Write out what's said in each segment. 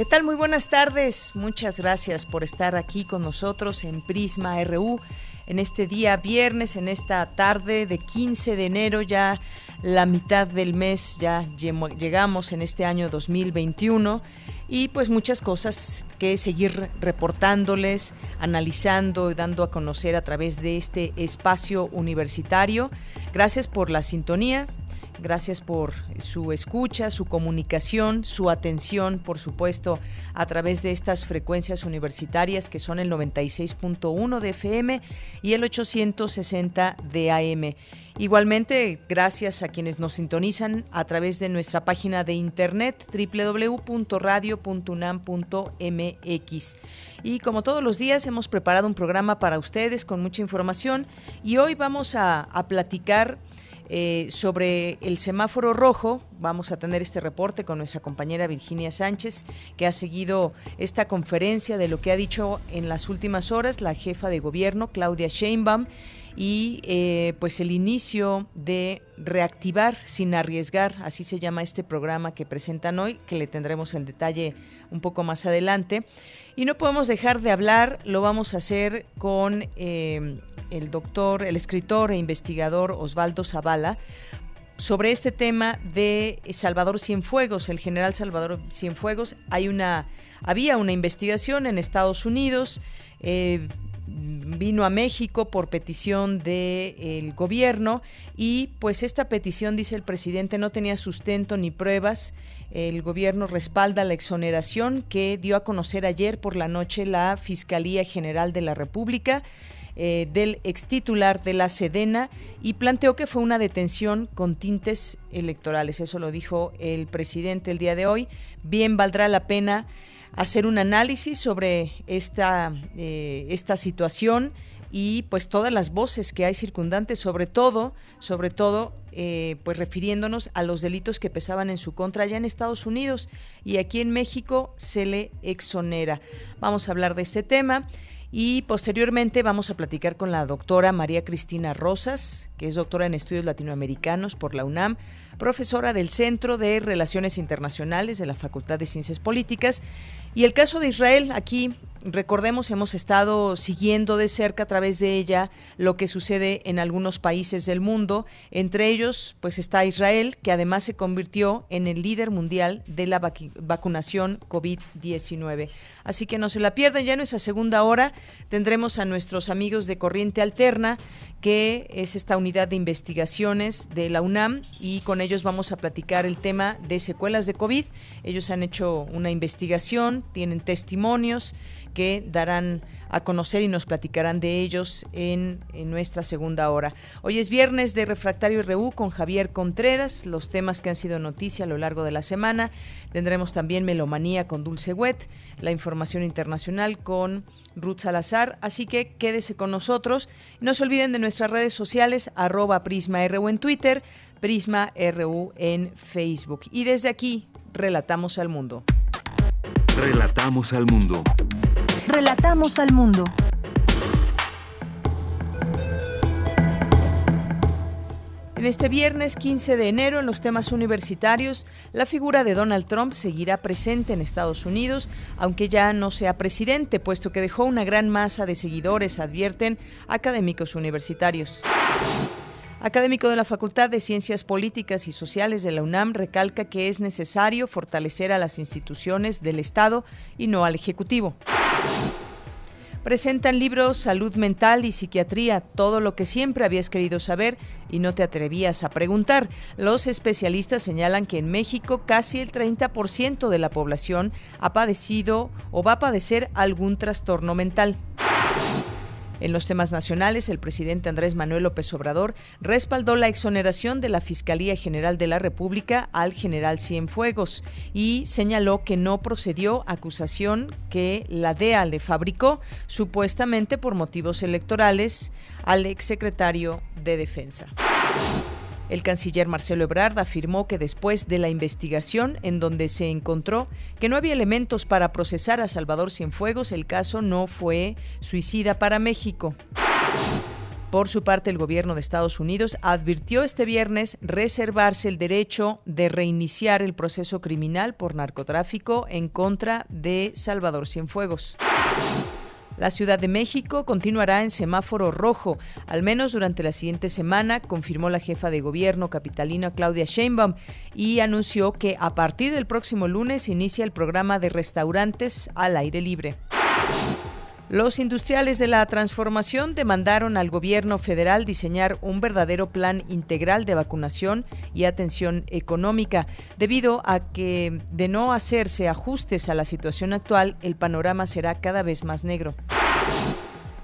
¿Qué tal? Muy buenas tardes. Muchas gracias por estar aquí con nosotros en Prisma RU en este día viernes, en esta tarde de 15 de enero, ya la mitad del mes, ya llegamos en este año 2021 y pues muchas cosas que seguir reportándoles, analizando y dando a conocer a través de este espacio universitario. Gracias por la sintonía, Gracias por su escucha, su comunicación, su atención, por supuesto, a través de estas frecuencias universitarias que son el 96.1 de FM y el 860 de AM. Igualmente, gracias a quienes nos sintonizan a través de nuestra página de internet www.radio.unam.mx. Y como todos los días, hemos preparado un programa para ustedes con mucha información y hoy vamos a, a platicar eh, sobre el semáforo rojo, vamos a tener este reporte con nuestra compañera Virginia Sánchez, que ha seguido esta conferencia de lo que ha dicho en las últimas horas la jefa de gobierno, Claudia Sheinbaum, y eh, pues el inicio de reactivar sin arriesgar, así se llama este programa que presentan hoy, que le tendremos el detalle un poco más adelante. Y no podemos dejar de hablar, lo vamos a hacer con eh, el doctor, el escritor e investigador Osvaldo Zavala, sobre este tema de Salvador Cienfuegos, el general Salvador Cienfuegos. Hay una, había una investigación en Estados Unidos. Eh, vino a México por petición del gobierno y pues esta petición, dice el presidente, no tenía sustento ni pruebas. El gobierno respalda la exoneración que dio a conocer ayer por la noche la Fiscalía General de la República. Eh, del ex titular de la Sedena y planteó que fue una detención con tintes electorales. Eso lo dijo el presidente el día de hoy. Bien valdrá la pena hacer un análisis sobre esta, eh, esta situación y pues todas las voces que hay circundantes, sobre todo, sobre todo, eh, pues refiriéndonos a los delitos que pesaban en su contra allá en Estados Unidos y aquí en México se le exonera. Vamos a hablar de este tema. Y posteriormente vamos a platicar con la doctora María Cristina Rosas, que es doctora en estudios latinoamericanos por la UNAM, profesora del Centro de Relaciones Internacionales de la Facultad de Ciencias Políticas y el caso de Israel, aquí recordemos, hemos estado siguiendo de cerca a través de ella lo que sucede en algunos países del mundo. Entre ellos, pues está Israel, que además se convirtió en el líder mundial de la vacunación COVID-19. Así que no se la pierdan, ya en nuestra segunda hora tendremos a nuestros amigos de Corriente Alterna que es esta unidad de investigaciones de la UNAM y con ellos vamos a platicar el tema de secuelas de COVID. Ellos han hecho una investigación, tienen testimonios que darán a conocer y nos platicarán de ellos en, nuestra segunda hora. Hoy es viernes de Refractario RU con Javier Contreras, los temas que han sido noticia a lo largo de la semana. Tendremos también Melomanía con Dulce Wet, la información internacional con Ruth Salazar, así que quédese con nosotros. No se olviden de nuestras redes sociales, arroba Prisma RU en Twitter, Prisma RU en Facebook. Y desde aquí, relatamos al mundo. Relatamos al mundo. Relatamos al mundo. En este viernes 15 de enero, en los temas universitarios, la figura de Donald Trump seguirá presente en Estados Unidos, aunque ya no sea presidente, puesto que dejó una gran masa de seguidores, advierten académicos universitarios. Académico de la Facultad de Ciencias Políticas y Sociales de la UNAM recalca que es necesario fortalecer a las instituciones del Estado y no al Ejecutivo. Presentan libros Salud Mental y Psiquiatría, todo lo que siempre habías querido saber y no te atrevías a preguntar. Los especialistas señalan que en México casi el 30% de la población ha padecido o va a padecer algún trastorno mental. En los temas nacionales, el presidente Andrés Manuel López Obrador respaldó la exoneración de la Fiscalía General de la República al general Cienfuegos y señaló que no procedió acusación que la DEA le fabricó supuestamente por motivos electorales al exsecretario de Defensa. El canciller Marcelo Ebrard afirmó que después de la investigación en donde se encontró que no había elementos para procesar a Salvador Cienfuegos, el caso no fue suicida para México. Por su parte, el gobierno de Estados Unidos advirtió este viernes reservarse el derecho de reiniciar el proceso criminal por narcotráfico en contra de Salvador Cienfuegos. La Ciudad de México continuará en semáforo rojo, al menos durante la siguiente semana, confirmó la jefa de gobierno capitalina Claudia Sheinbaum y anunció que a partir del próximo lunes inicia el programa de restaurantes al aire libre. Los industriales de la transformación demandaron al gobierno federal diseñar un verdadero plan integral de vacunación y atención económica, debido a que de no hacerse ajustes a la situación actual, el panorama será cada vez más negro.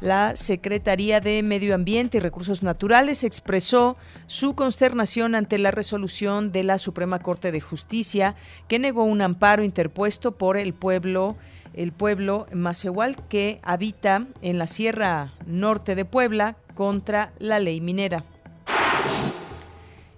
La Secretaría de Medio Ambiente y Recursos Naturales expresó su consternación ante la resolución de la Suprema Corte de Justicia que negó un amparo interpuesto por el pueblo el pueblo Macehual que habita en la Sierra Norte de Puebla contra la ley minera.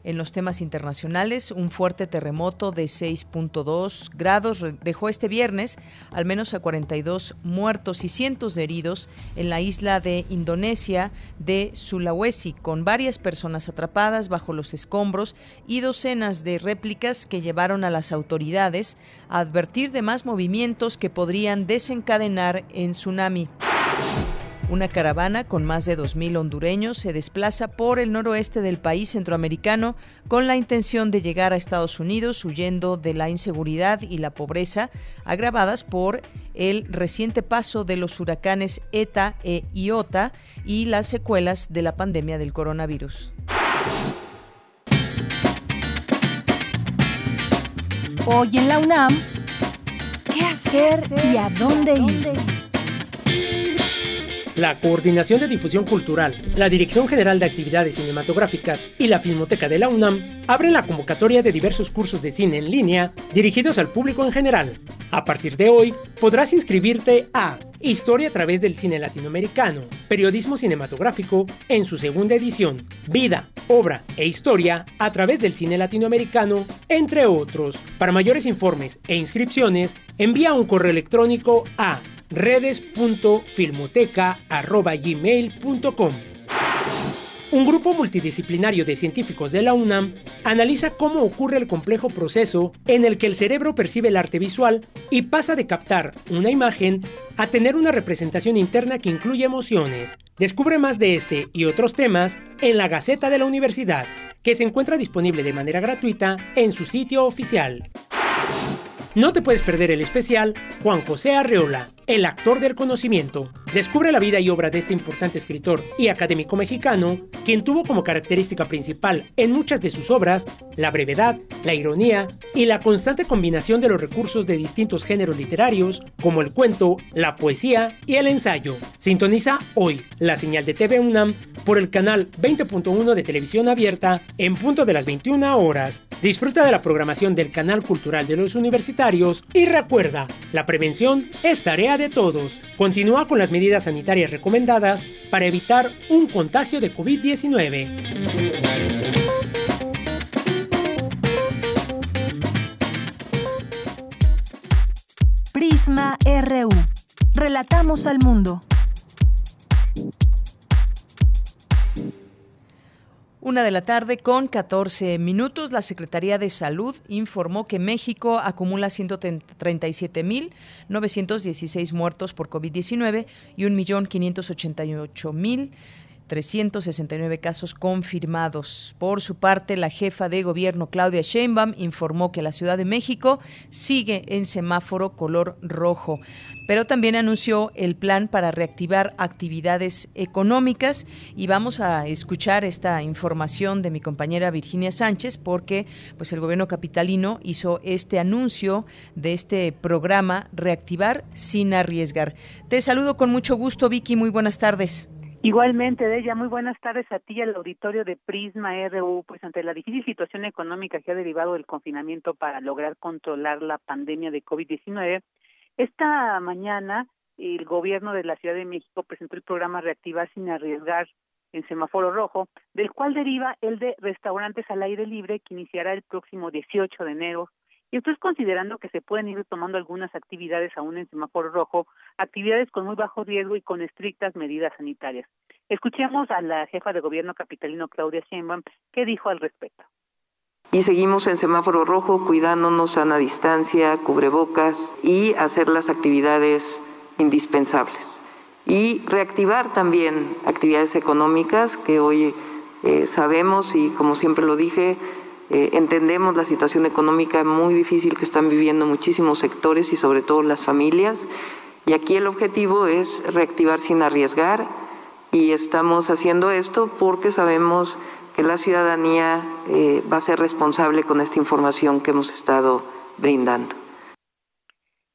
En los temas internacionales, un fuerte terremoto de 6.2 grados dejó este viernes al menos a 42 muertos y cientos de heridos en la isla de Indonesia de Sulawesi, con varias personas atrapadas bajo los escombros y docenas de réplicas que llevaron a las autoridades a advertir de más movimientos que podrían desencadenar en tsunami. Una caravana con más de 2.000 hondureños se desplaza por el noroeste del país centroamericano con la intención de llegar a Estados Unidos huyendo de la inseguridad y la pobreza agravadas por el reciente paso de los huracanes ETA e IOTA y las secuelas de la pandemia del coronavirus. Hoy en la UNAM, ¿qué hacer y a dónde ir? La Coordinación de Difusión Cultural, la Dirección General de Actividades Cinematográficas y la Filmoteca de la UNAM abren la convocatoria de diversos cursos de cine en línea dirigidos al público en general. A partir de hoy, podrás inscribirte a Historia a través del cine latinoamericano, Periodismo cinematográfico en su segunda edición, Vida, Obra e Historia a través del cine latinoamericano, entre otros. Para mayores informes e inscripciones, envía un correo electrónico a redes.filmoteca.gmail.com. Un grupo multidisciplinario de científicos de la UNAM analiza cómo ocurre el complejo proceso en el que el cerebro percibe el arte visual y pasa de captar una imagen a tener una representación interna que incluye emociones. Descubre más de este y otros temas en la Gaceta de la Universidad, que se encuentra disponible de manera gratuita en su sitio oficial. No te puedes perder el especial Juan José Arreola, el actor del conocimiento. Descubre la vida y obra de este importante escritor y académico mexicano, quien tuvo como característica principal en muchas de sus obras la brevedad, la ironía y la constante combinación de los recursos de distintos géneros literarios, como el cuento, la poesía y el ensayo. Sintoniza hoy la señal de TV UNAM por el canal 20.1 de televisión abierta en punto de las 21 horas. Disfruta de la programación del canal cultural de los universitarios y recuerda, la prevención es tarea de todos. Continúa con las medidas sanitarias recomendadas para evitar un contagio de COVID-19. Prisma RU. Relatamos al mundo. Una de la tarde con 14 minutos, la Secretaría de Salud informó que México acumula 137.916 muertos por COVID-19 y 1.588.000 369 casos confirmados. Por su parte, la jefa de gobierno Claudia Sheinbaum informó que la Ciudad de México sigue en semáforo color rojo, pero también anunció el plan para reactivar actividades económicas y vamos a escuchar esta información de mi compañera Virginia Sánchez porque pues el gobierno capitalino hizo este anuncio de este programa Reactivar sin arriesgar. Te saludo con mucho gusto Vicky, muy buenas tardes. Igualmente, de ella, muy buenas tardes a ti al auditorio de Prisma RU. Pues ante la difícil situación económica que ha derivado del confinamiento para lograr controlar la pandemia de COVID-19, esta mañana el gobierno de la Ciudad de México presentó el programa Reactivar sin arriesgar en semáforo rojo, del cual deriva el de restaurantes al aire libre que iniciará el próximo 18 de enero y esto es considerando que se pueden ir tomando algunas actividades aún en semáforo rojo, actividades con muy bajo riesgo y con estrictas medidas sanitarias. Escuchemos a la jefa de gobierno capitalino Claudia Sheinbaum qué dijo al respecto. Y seguimos en semáforo rojo, cuidándonos a distancia, cubrebocas y hacer las actividades indispensables. Y reactivar también actividades económicas que hoy eh, sabemos y como siempre lo dije, eh, entendemos la situación económica muy difícil que están viviendo muchísimos sectores y sobre todo las familias. Y aquí el objetivo es reactivar sin arriesgar y estamos haciendo esto porque sabemos que la ciudadanía eh, va a ser responsable con esta información que hemos estado brindando.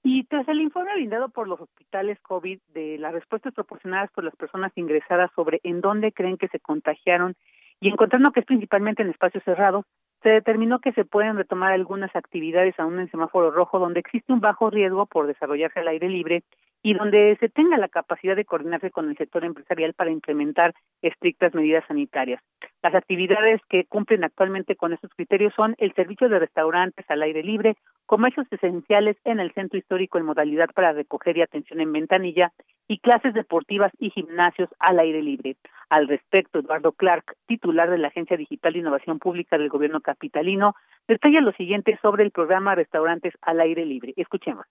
Y tras el informe brindado por los hospitales COVID de las respuestas proporcionadas por las personas ingresadas sobre en dónde creen que se contagiaron y encontrando que es principalmente en espacios cerrados, se determinó que se pueden retomar algunas actividades aún en semáforo rojo donde existe un bajo riesgo por desarrollarse al aire libre y donde se tenga la capacidad de coordinarse con el sector empresarial para implementar estrictas medidas sanitarias. Las actividades que cumplen actualmente con estos criterios son el servicio de restaurantes al aire libre, comercios esenciales en el centro histórico en modalidad para recoger y atención en ventanilla y clases deportivas y gimnasios al aire libre. Al respecto, Eduardo Clark, titular de la Agencia Digital de Innovación Pública del Gobierno Capitalino, detalla lo siguiente sobre el programa Restaurantes al aire libre. Escuchemos.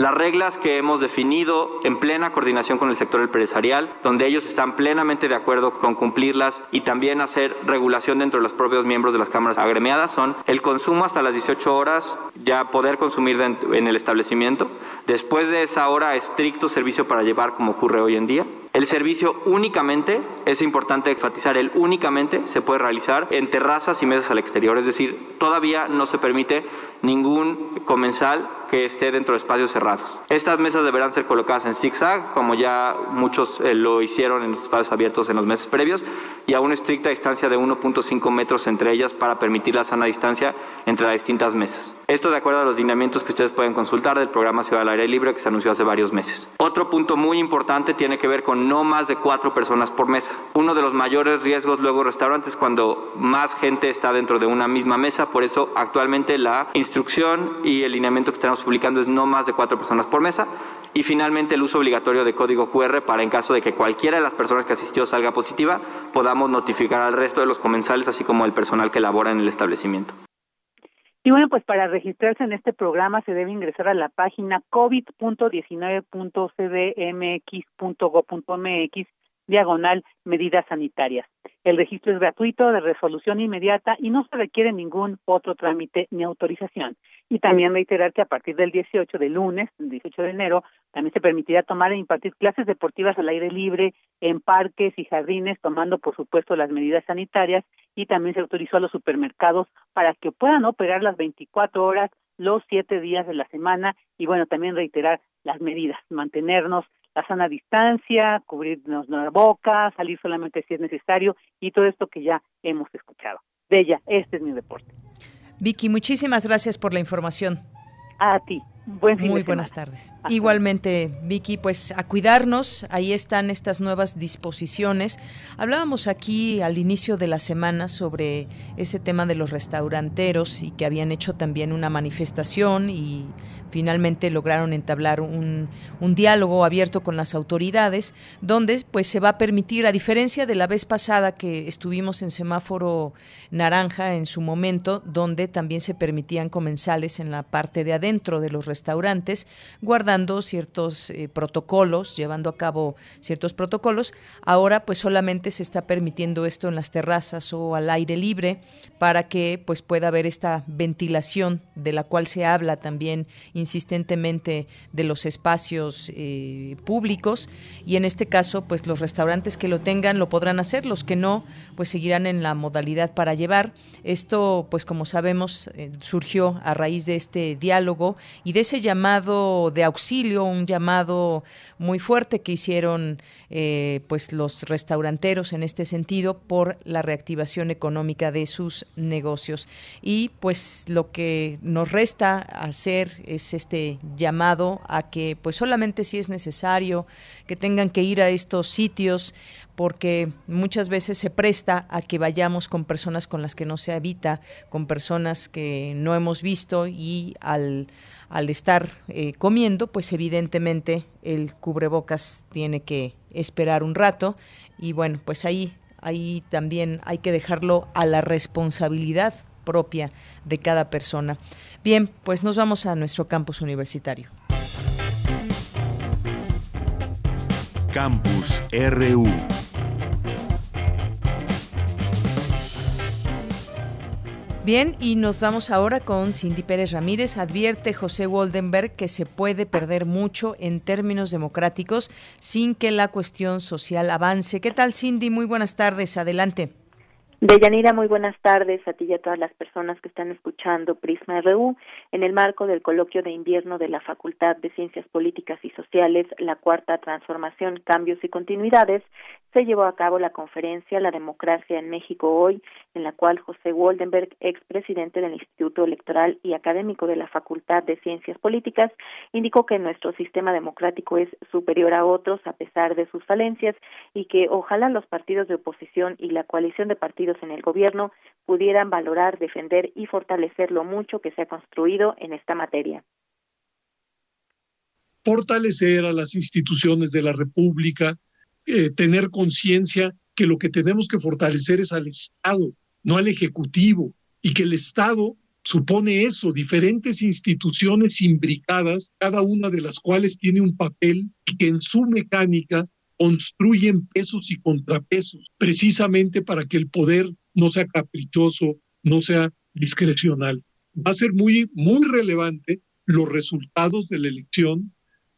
Las reglas que hemos definido en plena coordinación con el sector empresarial, donde ellos están plenamente de acuerdo con cumplirlas y también hacer regulación dentro de los propios miembros de las cámaras agremiadas, son el consumo hasta las 18 horas, ya poder consumir en el establecimiento, después de esa hora estricto servicio para llevar como ocurre hoy en día, el servicio únicamente, es importante enfatizar, el únicamente se puede realizar en terrazas y mesas al exterior, es decir, todavía no se permite ningún comensal que esté dentro de espacios cerrados. Estas mesas deberán ser colocadas en zigzag, como ya muchos eh, lo hicieron en los espacios abiertos en los meses previos, y a una estricta distancia de 1.5 metros entre ellas para permitir la sana distancia entre las distintas mesas. Esto de acuerdo a los lineamientos que ustedes pueden consultar del programa Ciudad al Aire Libre que se anunció hace varios meses. Otro punto muy importante tiene que ver con no más de cuatro personas por mesa. Uno de los mayores riesgos luego restaurantes cuando más gente está dentro de una misma mesa, por eso actualmente la instrucción y el lineamiento que estamos publicando es no más de cuatro personas por mesa. Y finalmente el uso obligatorio de código QR para en caso de que cualquiera de las personas que asistió salga positiva, podamos notificar al resto de los comensales, así como el personal que labora en el establecimiento. Y bueno, pues para registrarse en este programa se debe ingresar a la página covid.19.cdmx.go.mx diagonal medidas sanitarias. El registro es gratuito, de resolución inmediata y no se requiere ningún otro trámite ni autorización. Y también reiterar que a partir del 18 de lunes, el 18 de enero, también se permitirá tomar e impartir clases deportivas al aire libre en parques y jardines, tomando por supuesto las medidas sanitarias y también se autorizó a los supermercados para que puedan operar las 24 horas los siete días de la semana y bueno, también reiterar las medidas, mantenernos la sana distancia, cubrirnos la boca, salir solamente si es necesario y todo esto que ya hemos escuchado. Bella, este es mi reporte. Vicky, muchísimas gracias por la información. A ti. Muy buenas tardes. Igualmente, Vicky, pues a cuidarnos, ahí están estas nuevas disposiciones. Hablábamos aquí al inicio de la semana sobre ese tema de los restauranteros y que habían hecho también una manifestación y finalmente lograron entablar un, diálogo abierto con las autoridades, donde pues se va a permitir, a diferencia de la vez pasada que estuvimos en semáforo naranja en su momento, donde también se permitían comensales en la parte de adentro de los restaurantes, guardando ciertos eh, protocolos, llevando a cabo ciertos protocolos, ahora pues solamente se está permitiendo esto en las terrazas o al aire libre para que pues pueda haber esta ventilación de la cual se habla también insistentemente de los espacios eh, públicos y en este caso pues los restaurantes que lo tengan lo podrán hacer, los que no pues seguirán en la modalidad para llevar. Esto pues como sabemos eh, surgió a raíz de este diálogo y de ese llamado de auxilio, un llamado muy fuerte que hicieron eh, pues los restauranteros en este sentido por la reactivación económica de sus negocios. Y pues lo que nos resta hacer es este llamado a que pues solamente si es necesario que tengan que ir a estos sitios porque muchas veces se presta a que vayamos con personas con las que no se habita, con personas que no hemos visto y al al estar eh, comiendo, pues evidentemente el cubrebocas tiene que esperar un rato y bueno, pues ahí, ahí también hay que dejarlo a la responsabilidad propia de cada persona. Bien, pues nos vamos a nuestro campus universitario. Campus RU. Bien, y nos vamos ahora con Cindy Pérez Ramírez. Advierte José Woldenberg que se puede perder mucho en términos democráticos sin que la cuestión social avance. ¿Qué tal, Cindy? Muy buenas tardes. Adelante. Deyanira, muy buenas tardes a ti y a todas las personas que están escuchando Prisma RU en el marco del coloquio de invierno de la Facultad de Ciencias Políticas y Sociales, la Cuarta Transformación, Cambios y Continuidades se llevó a cabo la conferencia La Democracia en México hoy, en la cual José Woldenberg, expresidente del Instituto Electoral y académico de la Facultad de Ciencias Políticas, indicó que nuestro sistema democrático es superior a otros a pesar de sus falencias y que ojalá los partidos de oposición y la coalición de partidos en el gobierno pudieran valorar, defender y fortalecer lo mucho que se ha construido en esta materia. Fortalecer a las instituciones de la República, eh, tener conciencia que lo que tenemos que fortalecer es al Estado, no al Ejecutivo, y que el Estado supone eso, diferentes instituciones imbricadas, cada una de las cuales tiene un papel y que en su mecánica construyen pesos y contrapesos, precisamente para que el poder no sea caprichoso, no sea discrecional. Va a ser muy, muy relevante los resultados de la elección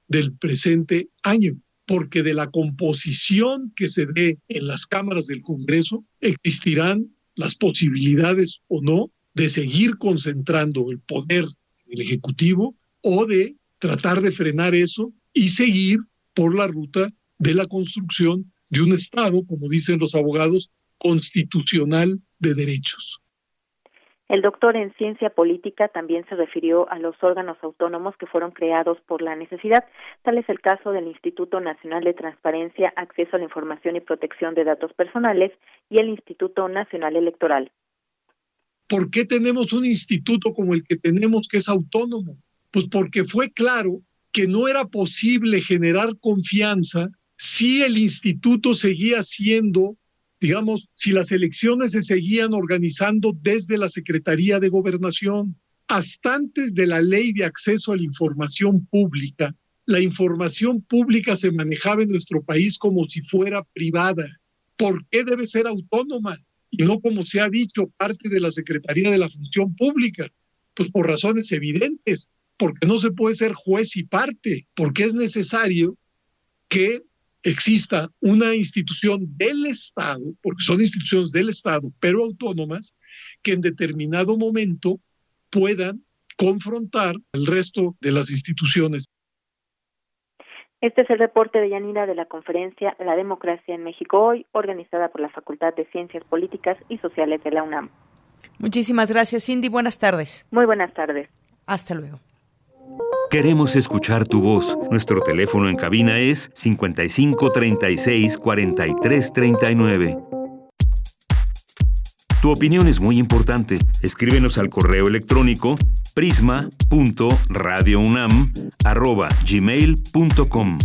del presente año porque de la composición que se dé en las cámaras del Congreso existirán las posibilidades o no de seguir concentrando el poder en el Ejecutivo o de tratar de frenar eso y seguir por la ruta de la construcción de un Estado, como dicen los abogados, constitucional de derechos. El doctor en ciencia política también se refirió a los órganos autónomos que fueron creados por la necesidad. Tal es el caso del Instituto Nacional de Transparencia, Acceso a la Información y Protección de Datos Personales y el Instituto Nacional Electoral. ¿Por qué tenemos un instituto como el que tenemos que es autónomo? Pues porque fue claro que no era posible generar confianza si el instituto seguía siendo digamos, si las elecciones se seguían organizando desde la Secretaría de Gobernación, hasta antes de la ley de acceso a la información pública, la información pública se manejaba en nuestro país como si fuera privada. ¿Por qué debe ser autónoma? Y no como se ha dicho, parte de la Secretaría de la Función Pública. Pues por razones evidentes, porque no se puede ser juez y parte, porque es necesario que exista una institución del Estado, porque son instituciones del Estado, pero autónomas, que en determinado momento puedan confrontar el resto de las instituciones. Este es el reporte de Yanira de la conferencia La Democracia en México hoy, organizada por la Facultad de Ciencias Políticas y Sociales de la UNAM. Muchísimas gracias, Cindy. Buenas tardes. Muy buenas tardes. Hasta luego. Queremos escuchar tu voz. Nuestro teléfono en cabina es 55 36 43 39. Tu opinión es muy importante. Escríbenos al correo electrónico prisma.radiounam@gmail.com.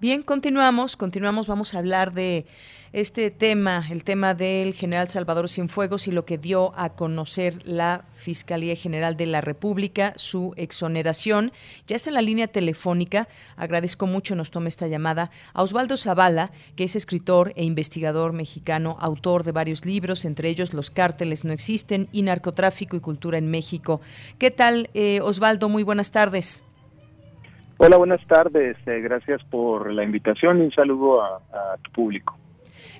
Bien, continuamos, continuamos, vamos a hablar de este tema, el tema del general Salvador Cienfuegos y lo que dio a conocer la Fiscalía General de la República, su exoneración. Ya es en la línea telefónica, agradezco mucho, nos tome esta llamada, a Osvaldo Zavala, que es escritor e investigador mexicano, autor de varios libros, entre ellos Los cárteles no existen y Narcotráfico y Cultura en México. ¿Qué tal, eh, Osvaldo? Muy buenas tardes. Hola, buenas tardes. Eh, gracias por la invitación y un saludo a, tu público.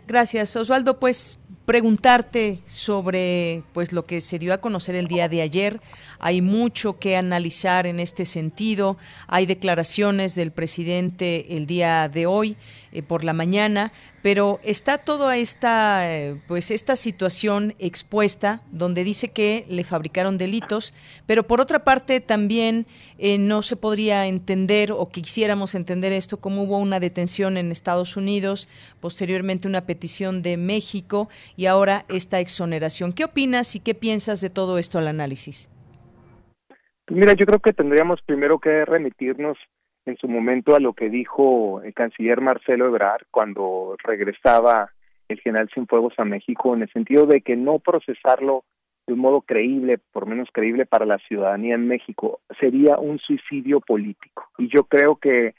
Gracias, Osvaldo. Pues preguntarte sobre pues lo que se dio a conocer el día de ayer. Hay mucho que analizar en este sentido. Hay declaraciones del presidente el día de hoy eh, por la mañana, pero está toda esta eh, pues esta situación expuesta donde dice que le fabricaron delitos, pero por otra parte también eh, no se podría entender o quisiéramos entender esto como hubo una detención en Estados Unidos, posteriormente una petición de México y ahora esta exoneración. ¿Qué opinas y qué piensas de todo esto al análisis? Mira, yo creo que tendríamos primero que remitirnos en su momento a lo que dijo el canciller Marcelo Ebrard cuando regresaba el general Cienfuegos a México, en el sentido de que no procesarlo de un modo creíble, por menos creíble para la ciudadanía en México, sería un suicidio político. Y yo creo que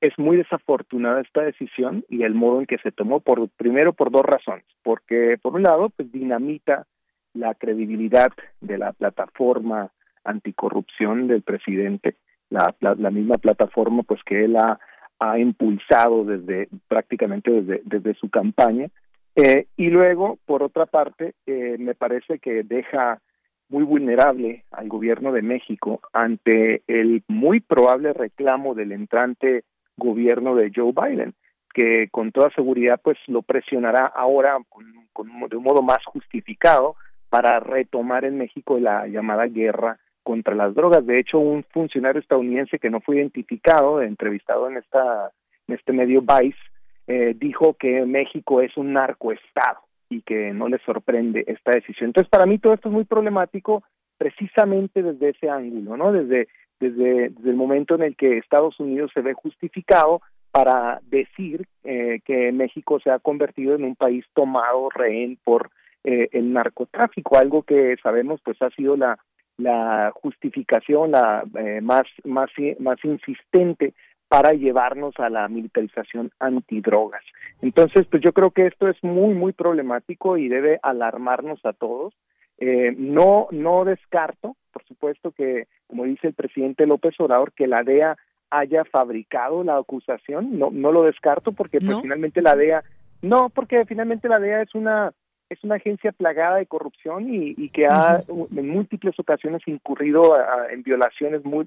es muy desafortunada esta decisión y el modo en que se tomó, por primero por dos razones, porque por un lado, pues dinamita la credibilidad de la plataforma anticorrupción del presidente, la, misma plataforma pues que él ha, ha impulsado desde prácticamente desde, desde su campaña. Eh, y luego por otra parte eh, me parece que deja muy vulnerable al gobierno de México ante el muy probable reclamo del entrante gobierno de Joe Biden que con toda seguridad pues lo presionará ahora con, de un modo más justificado para retomar en México la llamada guerra contra las drogas. De hecho, un funcionario estadounidense que no fue identificado, entrevistado en esta en este medio Vice, eh, dijo que México es un narcoestado y que no le sorprende esta decisión. Entonces, para mí todo esto es muy problemático precisamente desde ese ángulo, ¿no? Desde desde, desde el momento en el que Estados Unidos se ve justificado para decir eh, que México se ha convertido en un país tomado rehén por eh, el narcotráfico, algo que sabemos pues ha sido la la justificación la eh, más más más insistente para llevarnos a la militarización antidrogas. Entonces, pues yo creo que esto es muy muy problemático y debe alarmarnos a todos. Eh, no no descarto, por supuesto que como dice el presidente López Obrador que la DEA haya fabricado la acusación, no no lo descarto porque pues, finalmente la DEA no, porque finalmente la DEA es una es una agencia plagada de corrupción y, que ha en múltiples ocasiones incurrido en violaciones muy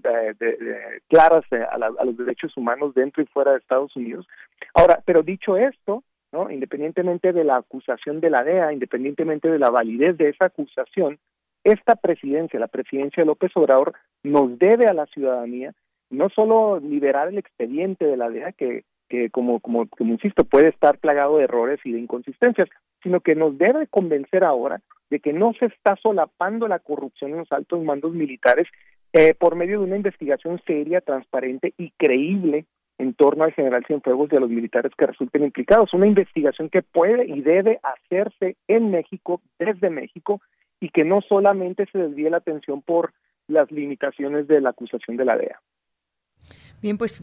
claras a, los derechos humanos dentro y fuera de Estados Unidos. Ahora, pero dicho esto, ¿no? independientemente de la acusación de la DEA, independientemente de la validez de esa acusación, esta presidencia, la presidencia de López Obrador, nos debe a la ciudadanía no solo liberar el expediente de la DEA, que que como, como, como insisto, puede estar plagado de errores y de inconsistencias, sino que nos debe convencer ahora de que no se está solapando la corrupción en los altos mandos militares eh, por medio de una investigación seria, transparente y creíble en torno al general Cienfuegos y a los militares que resulten implicados. Una investigación que puede y debe hacerse en México, desde México, y que no solamente se desvíe la atención por las limitaciones de la acusación de la DEA. Bien, pues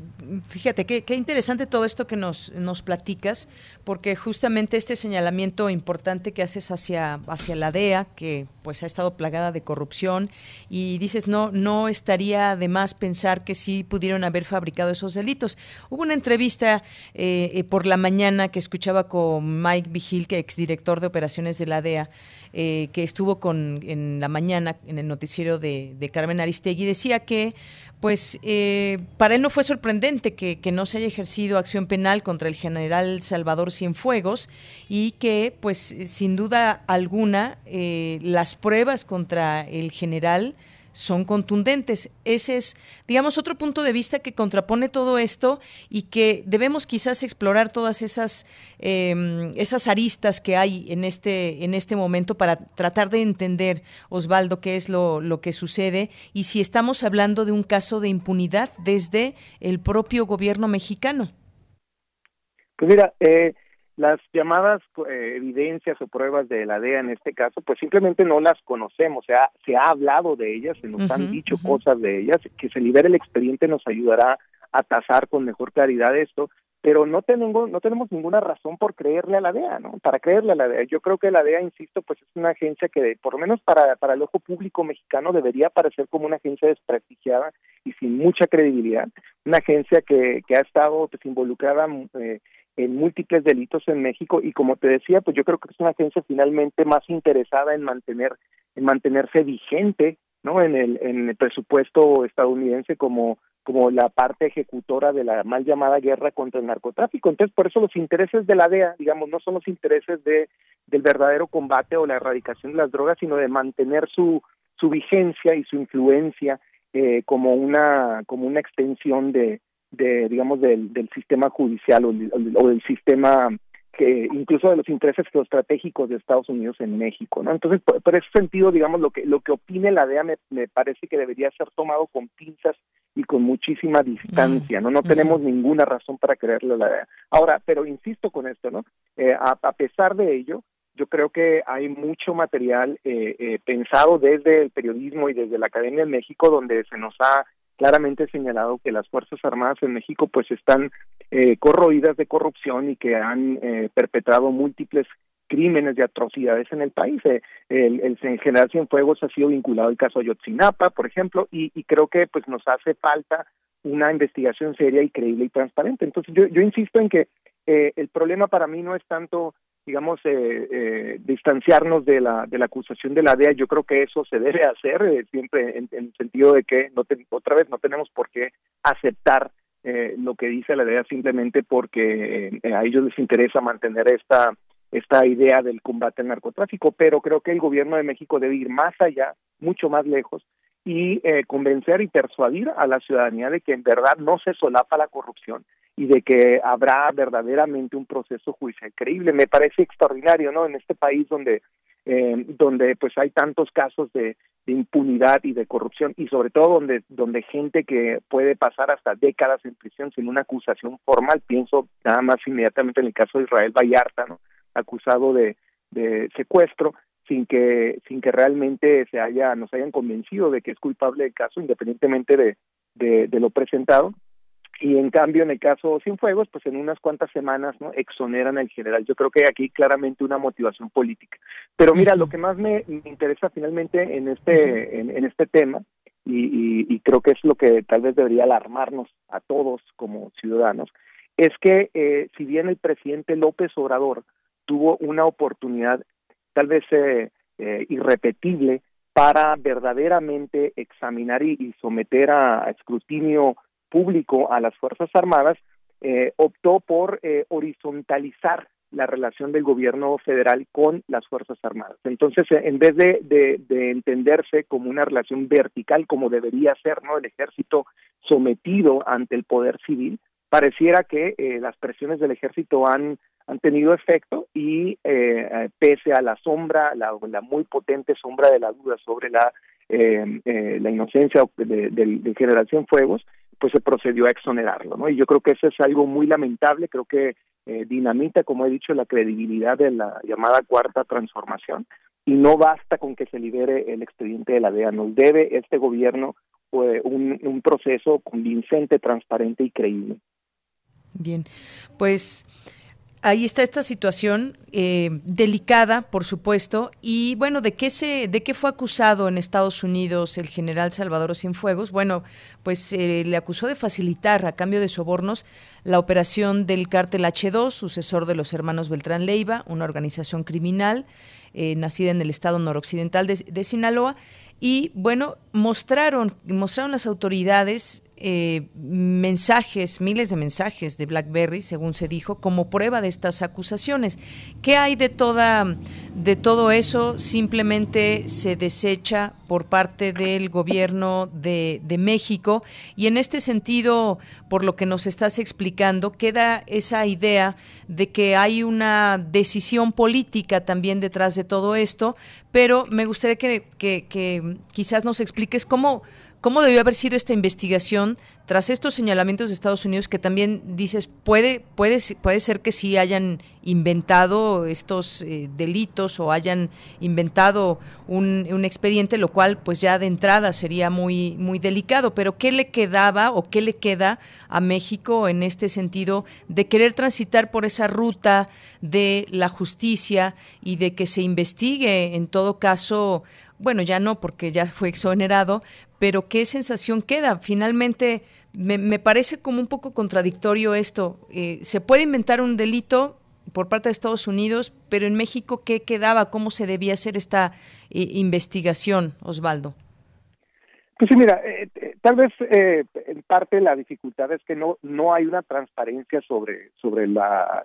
fíjate qué, qué interesante todo esto que nos, nos platicas, porque justamente este señalamiento importante que haces hacia, hacia la DEA, que pues ha estado plagada de corrupción, y dices, no, no estaría de más pensar que sí pudieron haber fabricado esos delitos. Hubo una entrevista eh, eh, por la mañana que escuchaba con Mike Vigil, que exdirector de operaciones de la DEA, eh, que estuvo con en la mañana en el noticiero de, Carmen Aristegui, decía que pues eh, para él no fue sorprendente que, no se haya ejercido acción penal contra el general Salvador Cienfuegos y que, pues sin duda alguna, eh, las pruebas contra el general son contundentes. Ese es, digamos, otro punto de vista que contrapone todo esto y que debemos quizás explorar todas esas, em, esas aristas que hay en este, en este momento para tratar de entender, Osvaldo, qué es lo, lo que sucede y si estamos hablando de un caso de impunidad desde el propio gobierno mexicano. Pues mira, eh, las llamadas eh, evidencias o pruebas de la DEA en este caso, pues simplemente no las conocemos, o sea, se ha hablado de ellas, se nos han dicho cosas de ellas, que se libere el expediente nos ayudará a tasar con mejor claridad esto, pero no tenemos no tenemos ninguna razón por creerle a la DEA, ¿no? Para creerle a la DEA. Yo creo que la DEA, insisto, pues es una agencia que por lo menos para para el ojo público mexicano debería parecer como una agencia desprestigiada y sin mucha credibilidad, una agencia que que ha estado pues involucrada eh, en múltiples delitos en México y como te decía, pues yo creo que es una agencia finalmente más interesada en mantener en mantenerse vigente, ¿no? En el en el presupuesto estadounidense como como la parte ejecutora de la mal llamada guerra contra el narcotráfico. Entonces, por eso los intereses de la DEA, digamos, no son los intereses de del verdadero combate o la erradicación de las drogas, sino de mantener su su vigencia y su influencia eh, como una como una extensión de de digamos del, del sistema judicial o, o, del sistema que incluso de los intereses geoestratégicos de Estados Unidos en México, ¿no? Entonces, por, por, ese sentido, digamos, lo que lo que opine la DEA me, me, parece que debería ser tomado con pinzas y con muchísima distancia, ¿no? No mm. tenemos ninguna razón para creerle a la DEA. Ahora, pero insisto con esto, ¿no? Eh, a, a, pesar de ello, yo creo que hay mucho material eh, eh, pensado desde el periodismo y desde la Academia de México donde se nos ha claramente señalado que las Fuerzas Armadas en México pues están eh, corroídas de corrupción y que han eh, perpetrado múltiples crímenes y atrocidades en el país. Eh, el, el, general Cienfuegos ha sido vinculado al caso Ayotzinapa, por ejemplo, y, y creo que pues nos hace falta una investigación seria y creíble y transparente. Entonces yo, yo insisto en que eh, el problema para mí no es tanto digamos, eh, eh, distanciarnos de la, de la acusación de la DEA. Yo creo que eso se debe hacer eh, siempre en, el sentido de que, no te, otra vez, no tenemos por qué aceptar eh, lo que dice la DEA simplemente porque a ellos les interesa mantener esta, esta idea del combate al narcotráfico, pero creo que el gobierno de México debe ir más allá, mucho más lejos, y eh, convencer y persuadir a la ciudadanía de que en verdad no se solapa la corrupción y de que habrá verdaderamente un proceso judicial creíble. Me parece extraordinario, ¿no? En este país donde eh, donde pues hay tantos casos de, impunidad y de corrupción y sobre todo donde donde gente que puede pasar hasta décadas en prisión sin una acusación formal. Pienso nada más inmediatamente en el caso de Israel Vallarta, ¿no? Acusado de, secuestro sin que sin que realmente se haya nos hayan convencido de que es culpable del caso independientemente de, de, de lo presentado y en cambio en el caso Cienfuegos pues en unas cuantas semanas no exoneran al general. Yo creo que hay aquí claramente una motivación política. Pero mira lo que más me, me interesa finalmente en este en, en este tema y, y, y, creo que es lo que tal vez debería alarmarnos a todos como ciudadanos es que eh, si bien el presidente López Obrador tuvo una oportunidad tal vez eh, eh, irrepetible para verdaderamente examinar y, y someter a, a, escrutinio público a las Fuerzas Armadas, eh, optó por eh, horizontalizar la relación del gobierno federal con las Fuerzas Armadas. Entonces, en vez de, de, de, entenderse como una relación vertical, como debería ser, ¿no? El ejército sometido ante el poder civil, pareciera que eh, las presiones del ejército han han tenido efecto y eh, pese a la sombra, la, muy potente sombra de la duda sobre la, eh, eh, la inocencia de, de, de, Generación Fuegos, pues se procedió a exonerarlo, ¿no? Y yo creo que eso es algo muy lamentable, creo que eh, dinamita, como he dicho, la credibilidad de la llamada cuarta transformación y no basta con que se libere el expediente de la DEA, nos debe este gobierno pues, un, un proceso convincente, transparente y creíble. Bien, pues ahí está esta situación eh, delicada, por supuesto, y bueno, ¿de qué se, de qué fue acusado en Estados Unidos el general Salvador Cienfuegos? Bueno, pues eh, le acusó de facilitar a cambio de sobornos la operación del cártel H2, sucesor de los hermanos Beltrán Leiva, una organización criminal eh, nacida en el estado noroccidental de, de Sinaloa. Y bueno, mostraron, mostraron las autoridades eh, mensajes, miles de mensajes de BlackBerry, según se dijo, como prueba de estas acusaciones. ¿Qué hay de toda de todo eso? Simplemente se desecha por parte del gobierno de, México y en este sentido, por lo que nos estás explicando, queda esa idea de que hay una decisión política también detrás de todo esto, pero me gustaría que quizás nos expliques cómo ¿Cómo debió haber sido esta investigación tras estos señalamientos de Estados Unidos que también dices, puede, puede, puede ser que sí hayan inventado estos eh, delitos o hayan inventado un, un, expediente, lo cual pues ya de entrada sería muy, muy delicado, pero ¿qué le quedaba o qué le queda a México en este sentido de querer transitar por esa ruta de la justicia y de que se investigue en todo caso bueno, ya no porque ya fue exonerado, pero ¿qué sensación queda? Finalmente, me, parece como un poco contradictorio esto. Eh, se puede inventar un delito por parte de Estados Unidos, pero en México, ¿qué quedaba? ¿Cómo se debía hacer esta eh, investigación, Osvaldo? Pues sí, mira, eh, tal vez en parte la dificultad es que no no hay una transparencia sobre sobre la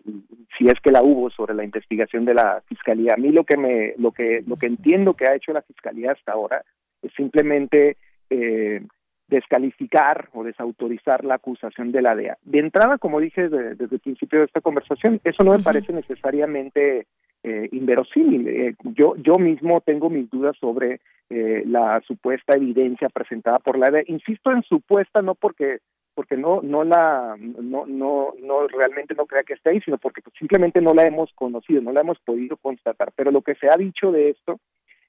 si es que la hubo sobre la investigación de la fiscalía. A mí lo que me lo que lo que entiendo que ha hecho la fiscalía hasta ahora es simplemente eh, descalificar o desautorizar la acusación de la DEA. De entrada, como dije desde el principio de esta conversación, eso no me parece necesariamente eh, inverosímil. Eh, yo, yo mismo tengo mis dudas sobre eh, la supuesta evidencia presentada por la DEA. Insisto en supuesta no porque porque no no la no no no realmente no crea que esté ahí, sino porque simplemente no la hemos conocido, no la hemos podido constatar. Pero lo que se ha dicho de esto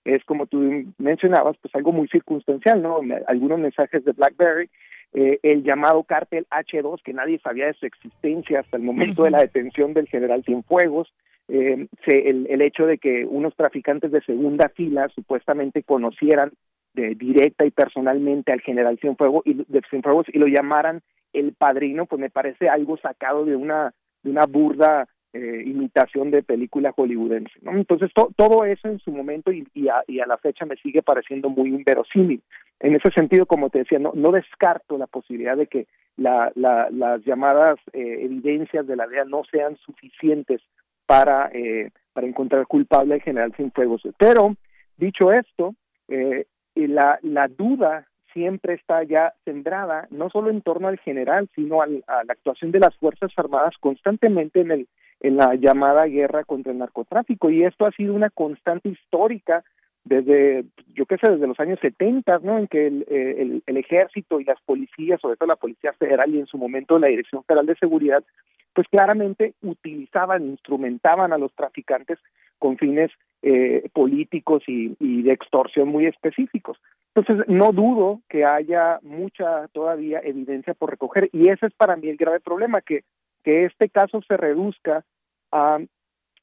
es como tú mencionabas, pues algo muy circunstancial, ¿no? Algunos mensajes de BlackBerry, eh, el llamado cártel H2, que nadie sabía de su existencia hasta el momento de la detención del general Cienfuegos, eh, se, el, hecho de que unos traficantes de segunda fila supuestamente conocieran de, directa y personalmente al general Cienfuegos y, de Cienfuegos y lo llamaran el padrino, pues me parece algo sacado de una de una burda eh, imitación de película hollywoodense. ¿no? Entonces, todo eso en su momento y, y, a, y, a, la fecha me sigue pareciendo muy inverosímil. En ese sentido, como te decía, no, no descarto la posibilidad de que la, la, las llamadas eh, evidencias de la DEA no sean suficientes para, eh, para encontrar culpable al general Cienfuegos. Pero, dicho esto, eh, la, la duda siempre está ya sembrada, no solo en torno al general, sino al, a la actuación de las Fuerzas Armadas constantemente en el en la llamada guerra contra el narcotráfico y esto ha sido una constante histórica desde, yo qué sé, desde los años 70, ¿no? En que el, eh, el, el, ejército y las policías, sobre todo la Policía Federal y en su momento la Dirección Federal de Seguridad, pues claramente utilizaban, instrumentaban a los traficantes con fines eh, políticos y, de extorsión muy específicos. Entonces, no dudo que haya mucha todavía evidencia por recoger y ese es para mí el grave problema, que que este caso se reduzca a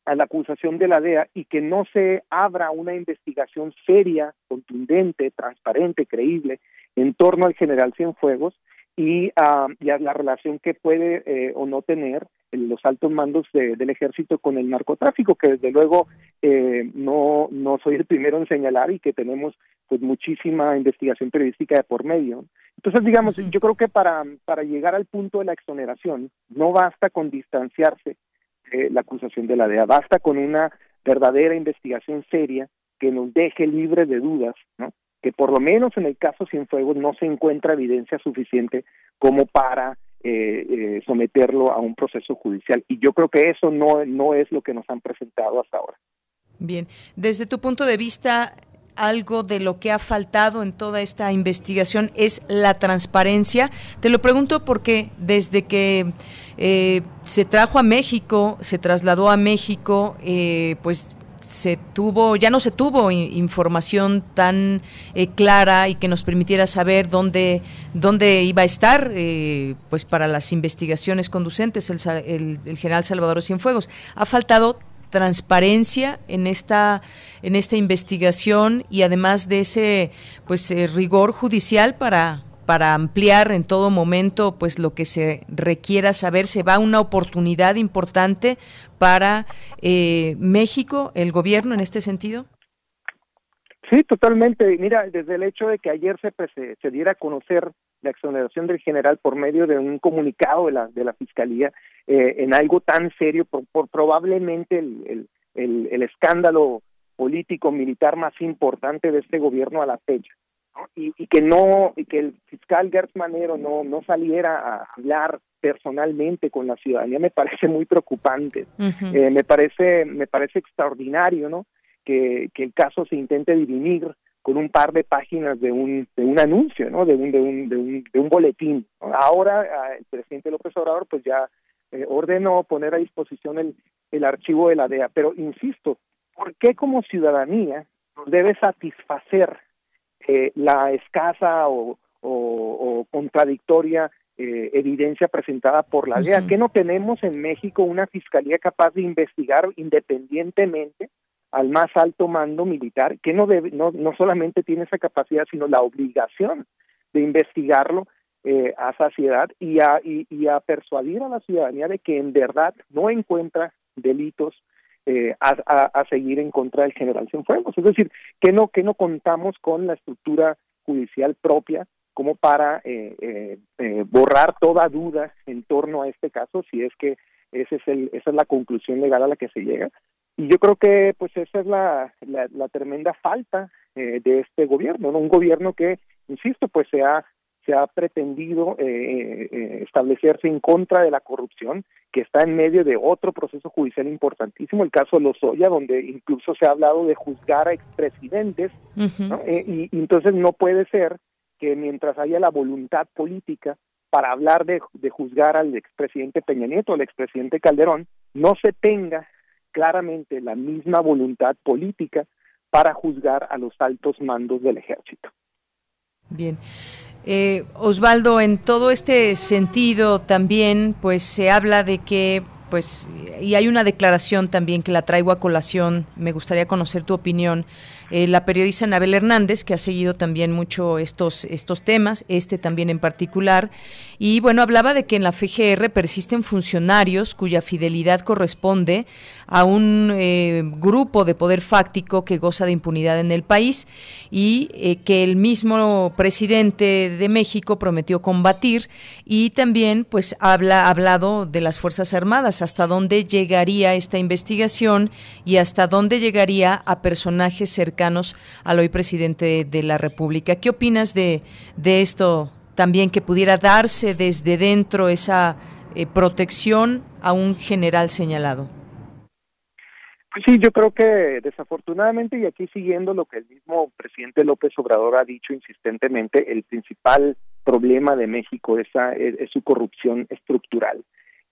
la acusación de la DEA y que no se abra una investigación seria, contundente, transparente, creíble en torno al general Cienfuegos y, uh, y a la relación que puede eh, o no tener los altos mandos de, del ejército con el narcotráfico, que desde luego eh, no, no soy el primero en señalar y que tenemos pues muchísima investigación periodística de por medio. Entonces, digamos, yo creo que para, para llegar al punto de la exoneración no basta con distanciarse eh, la acusación de la DEA, basta con una verdadera investigación seria que nos deje libre de dudas, ¿no? Que por lo menos en el caso Cienfuegos no se encuentra evidencia suficiente como para eh, eh, someterlo a un proceso judicial. Y yo creo que eso no, no es lo que nos han presentado hasta ahora. Bien, desde tu punto de vista, algo de lo que ha faltado en toda esta investigación es la transparencia. Te lo pregunto porque desde que eh, se trajo a México, se trasladó a México, eh, pues se tuvo, ya no se tuvo información tan eh, clara y que nos permitiera saber dónde, dónde iba a estar, eh, pues para las investigaciones conducentes el, el, general Salvador Cienfuegos. Ha faltado transparencia en esta en esta investigación y además de ese pues eh, rigor judicial para para ampliar en todo momento pues lo que se requiera saber se va una oportunidad importante para eh, México el gobierno en este sentido sí totalmente mira desde el hecho de que ayer se se, diera a conocer la exoneración del general por medio de un comunicado de la, de la Fiscalía eh, en algo tan serio, por, probablemente el, el, el, escándalo político militar más importante de este gobierno a la fecha. Y, y, que no y que el fiscal Gertz Manero no no saliera a hablar personalmente con la ciudadanía me parece muy preocupante. Eh, me parece me parece extraordinario no que, que el caso se intente dirimir con un par de páginas de un de un anuncio no de un de un de un, de un boletín ahora ah, el presidente López Obrador pues ya eh, ordenó poner a disposición el el archivo de la DEA pero insisto ¿por qué como ciudadanía nos debe satisfacer eh, la escasa o, o, contradictoria eh, evidencia presentada por la DEA, que no tenemos en México una fiscalía capaz de investigar independientemente al más alto mando militar, que no, debe, no, no solamente tiene esa capacidad, sino la obligación de investigarlo eh, a saciedad y a, y, a persuadir a la ciudadanía de que en verdad no encuentra delitos eh, a, a, seguir en contra del general Cienfuegos. Es decir, que no, que no contamos con la estructura judicial propia como para eh, eh, eh, borrar toda duda en torno a este caso, si es que ese es el, esa es la conclusión legal a la que se llega. Y yo creo que pues esa es la, la, tremenda falta eh, de este gobierno, ¿no? un gobierno que, insisto, pues se ha se ha pretendido eh, eh, establecerse en contra de la corrupción, que está en medio de otro proceso judicial importantísimo, el caso Lozoya, donde incluso se ha hablado de juzgar a expresidentes, eh, y, entonces no puede ser que mientras haya la voluntad política para hablar de, de juzgar al expresidente Peña Nieto, al expresidente Calderón, no se tenga claramente la misma voluntad política para juzgar a los altos mandos del ejército. Bien. Eh, Osvaldo, en todo este sentido también, pues se habla de que, pues, y hay una declaración también que la traigo a colación, me gustaría conocer tu opinión, eh, la periodista Anabel Hernández, que ha seguido también mucho estos, estos temas, este también en particular, y bueno, hablaba de que en la FGR persisten funcionarios cuya fidelidad corresponde a un eh, grupo de poder fáctico que goza de impunidad en el país y eh, que el mismo presidente de México prometió combatir y también pues habla ha hablado de las Fuerzas Armadas, hasta dónde llegaría esta investigación y hasta dónde llegaría a personajes cercanos al hoy presidente de la República. ¿Qué opinas de, de esto también que pudiera darse desde dentro esa eh, protección a un general señalado? Pues sí, yo creo que desafortunadamente, y aquí siguiendo lo que el mismo presidente López Obrador ha dicho insistentemente, el principal problema de México es, es, su corrupción estructural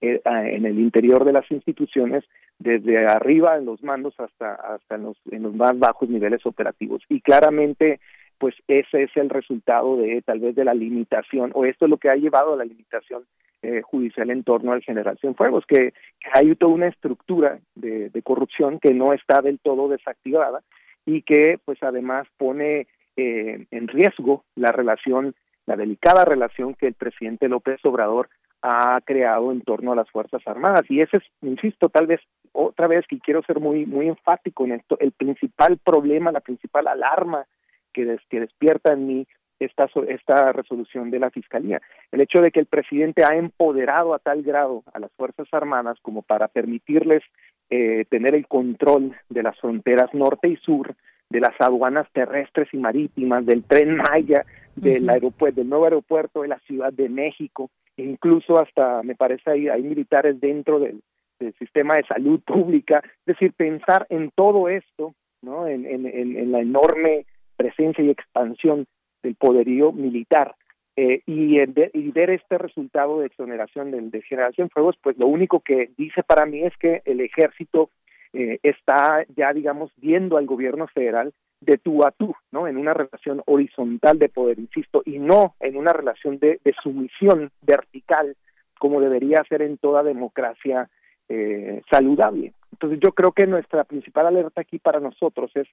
en el interior de las instituciones, desde arriba en los mandos hasta hasta en los, en los más bajos niveles operativos. Y claramente pues ese es el resultado de tal vez de la limitación, o esto es lo que ha llevado a la limitación eh, judicial en torno al generación Cienfuegos, que, que hay toda una estructura de, de, corrupción que no está del todo desactivada y que pues además pone eh, en riesgo la relación, la delicada relación que el presidente López Obrador ha creado en torno a las Fuerzas Armadas. Y ese es, insisto, tal vez otra vez que quiero ser muy, muy enfático en esto, el principal problema, la principal alarma que, que despierta en mí esta, esta resolución de la Fiscalía. El hecho de que el presidente ha empoderado a tal grado a las Fuerzas Armadas como para permitirles eh, tener el control de las fronteras norte y sur, de las aduanas terrestres y marítimas, del tren Maya, del aeropuerto, del nuevo aeropuerto de la Ciudad de México, incluso hasta, me parece, hay, hay militares dentro del, del sistema de salud pública. Es decir, pensar en todo esto, ¿no? en, en, la enorme presencia y expansión del poderío militar. Eh, y, y, ver este resultado de exoneración de, de generación fuegos, pues lo único que dice para mí es que el ejército eh, está ya, digamos, viendo al gobierno federal de tú a tú, ¿no? En una relación horizontal de poder, insisto, y no en una relación de, de sumisión vertical, como debería ser en toda democracia eh, saludable. Entonces yo creo que nuestra principal alerta aquí para nosotros es,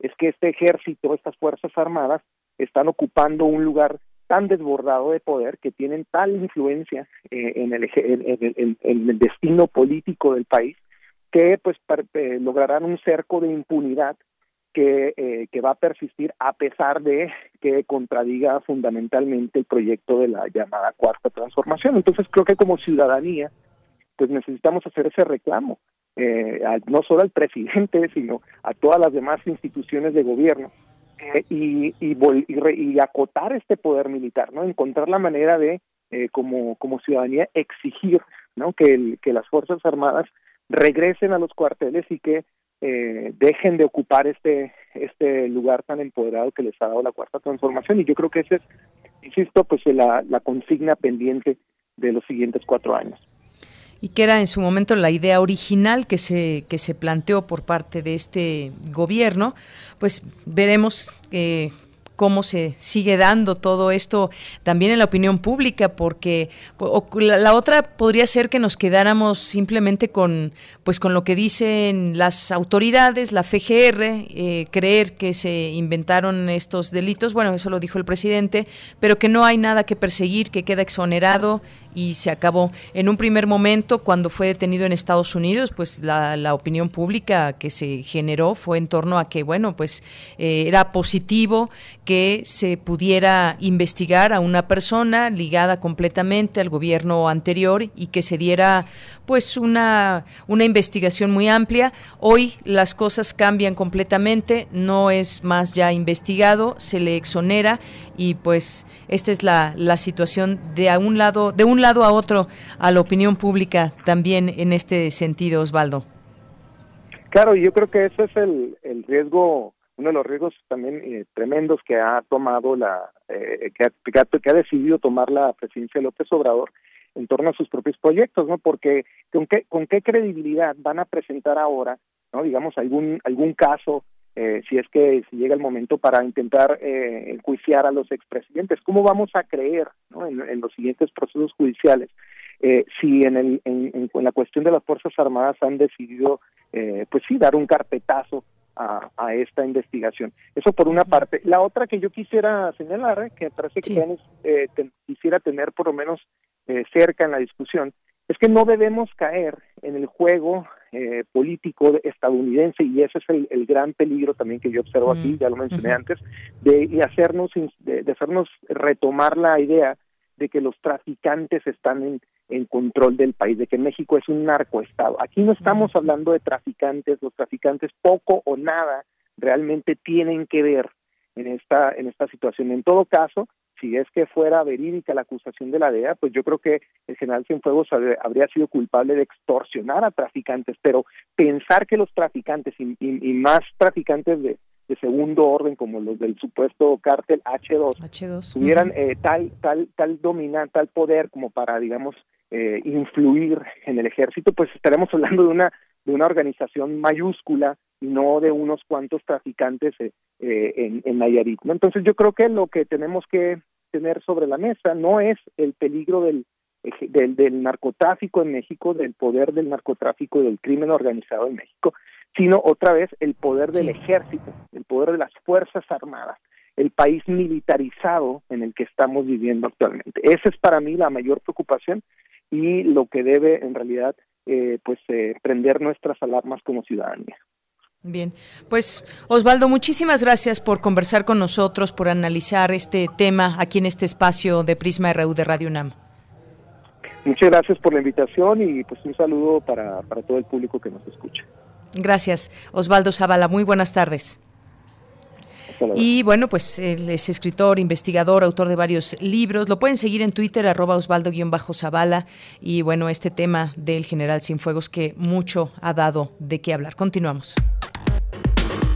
es que este ejército, estas fuerzas armadas, están ocupando un lugar tan desbordado de poder que tienen tal influencia eh, en, el, en, el destino político del país que pues eh, lograrán un cerco de impunidad que, eh, que va a persistir a pesar de que contradiga fundamentalmente el proyecto de la llamada cuarta transformación. Entonces creo que como ciudadanía pues necesitamos hacer ese reclamo, eh, no solo al presidente, sino a todas las demás instituciones de gobierno eh, y, y, y, acotar este poder militar, no encontrar la manera de eh, como como ciudadanía exigir no que el, que las fuerzas armadas regresen a los cuarteles y que eh, dejen de ocupar este este lugar tan empoderado que les ha dado la cuarta transformación. Y yo creo que esa es insisto pues la, la consigna pendiente de los siguientes cuatro años. Y que era en su momento la idea original que se que se planteó por parte de este gobierno pues veremos eh, cómo se sigue dando todo esto también en la opinión pública, porque la, otra podría ser que nos quedáramos simplemente con, pues con lo que dicen las autoridades, la FGR, eh, creer que se inventaron estos delitos, bueno, eso lo dijo el presidente, pero que no hay nada que perseguir, que queda exonerado y se acabó. En un primer momento, cuando fue detenido en Estados Unidos, pues la, opinión pública que se generó fue en torno a que, bueno, pues eh, era positivo que se pudiera investigar a una persona ligada completamente al gobierno anterior y que se diera pues una, una investigación muy amplia. Hoy las cosas cambian completamente, no es más ya investigado, se le exonera y pues esta es la, la situación de a un lado, de un lado a otro a la opinión pública también en este sentido, Osvaldo. Claro, yo creo que ese es el, el riesgo, uno de los riesgos también eh, tremendos que ha tomado la, eh, que, ha, que ha decidido tomar la presidencia de López Obrador, en torno a sus propios proyectos, ¿no? Porque con qué con qué credibilidad van a presentar ahora, ¿no? Digamos algún algún caso eh, si es que si llega el momento para intentar eh, enjuiciar a los expresidentes, ¿cómo vamos a creer ¿no? en, los siguientes procesos judiciales eh, si en, el, en, en, la cuestión de las Fuerzas Armadas han decidido, eh, pues sí, dar un carpetazo a, a, esta investigación. Eso por una parte. La otra que yo quisiera señalar, eh, que parece que eh, quisiera tener por lo menos eh, cerca en la discusión, es que no debemos caer en el juego eh, político estadounidense y ese es el, gran peligro también que yo observo aquí, ya lo mencioné antes, de hacernos de, hacernos retomar la idea de que los traficantes están en, en control del país, de que México es un narcoestado. Aquí no estamos hablando de traficantes, los traficantes poco o nada realmente tienen que ver en esta en esta situación. En todo caso, si es que fuera verídica la acusación de la DEA, pues yo creo que el general Cienfuegos habría sido culpable de extorsionar a traficantes, pero pensar que los traficantes y, más traficantes de, segundo orden como los del supuesto cártel H2, H2 tuvieran eh, tal tal tal dominar tal poder como para digamos eh, influir en el ejército pues estaremos hablando de una de una organización mayúscula y no de unos cuantos traficantes eh, eh, en, en Nayarit. Entonces yo creo que lo que tenemos que tener sobre la mesa no es el peligro del, del, del narcotráfico en México, del poder del narcotráfico, del crimen organizado en México, sino otra vez el poder del ejército, el poder de las Fuerzas Armadas, el país militarizado en el que estamos viviendo actualmente. Esa es para mí la mayor preocupación y lo que debe en realidad eh, pues eh, prender nuestras alarmas como ciudadanía. Bien, pues Osvaldo, muchísimas gracias por conversar con nosotros, por analizar este tema aquí en este espacio de Prisma RU de Radio UNAM. Muchas gracias por la invitación y pues un saludo para, para todo el público que nos escucha. Gracias, Osvaldo Zavala. Muy buenas tardes. Y bueno, pues él es escritor, investigador, autor de varios libros. Lo pueden seguir en Twitter, arroba Osvaldo-Zavala. Y bueno, este tema del general Cienfuegos que mucho ha dado de qué hablar. Continuamos.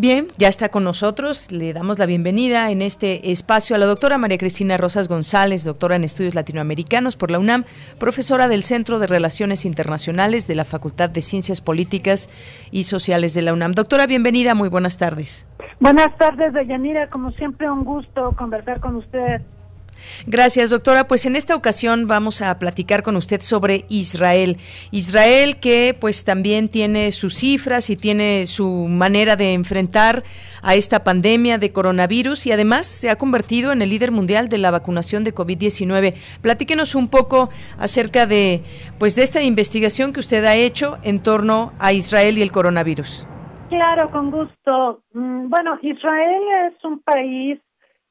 Bien, ya está con nosotros. Le damos la bienvenida en este espacio a la doctora María Cristina Rosas González, doctora en estudios latinoamericanos por la UNAM, profesora del Centro de Relaciones Internacionales de la Facultad de Ciencias Políticas y Sociales de la UNAM. Doctora, bienvenida, muy buenas tardes. Buenas tardes, Deyanira. Como siempre, un gusto conversar con usted. Gracias, doctora. Pues en esta ocasión vamos a platicar con usted sobre Israel. Israel que pues también tiene sus cifras y tiene su manera de enfrentar a esta pandemia de coronavirus y además se ha convertido en el líder mundial de la vacunación de COVID-19. Platíquenos un poco acerca de pues de esta investigación que usted ha hecho en torno a Israel y el coronavirus. Claro, con gusto. Mm, bueno, Israel es un país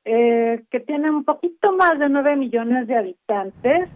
eh, que tiene un poquito más de nueve millones de habitantes.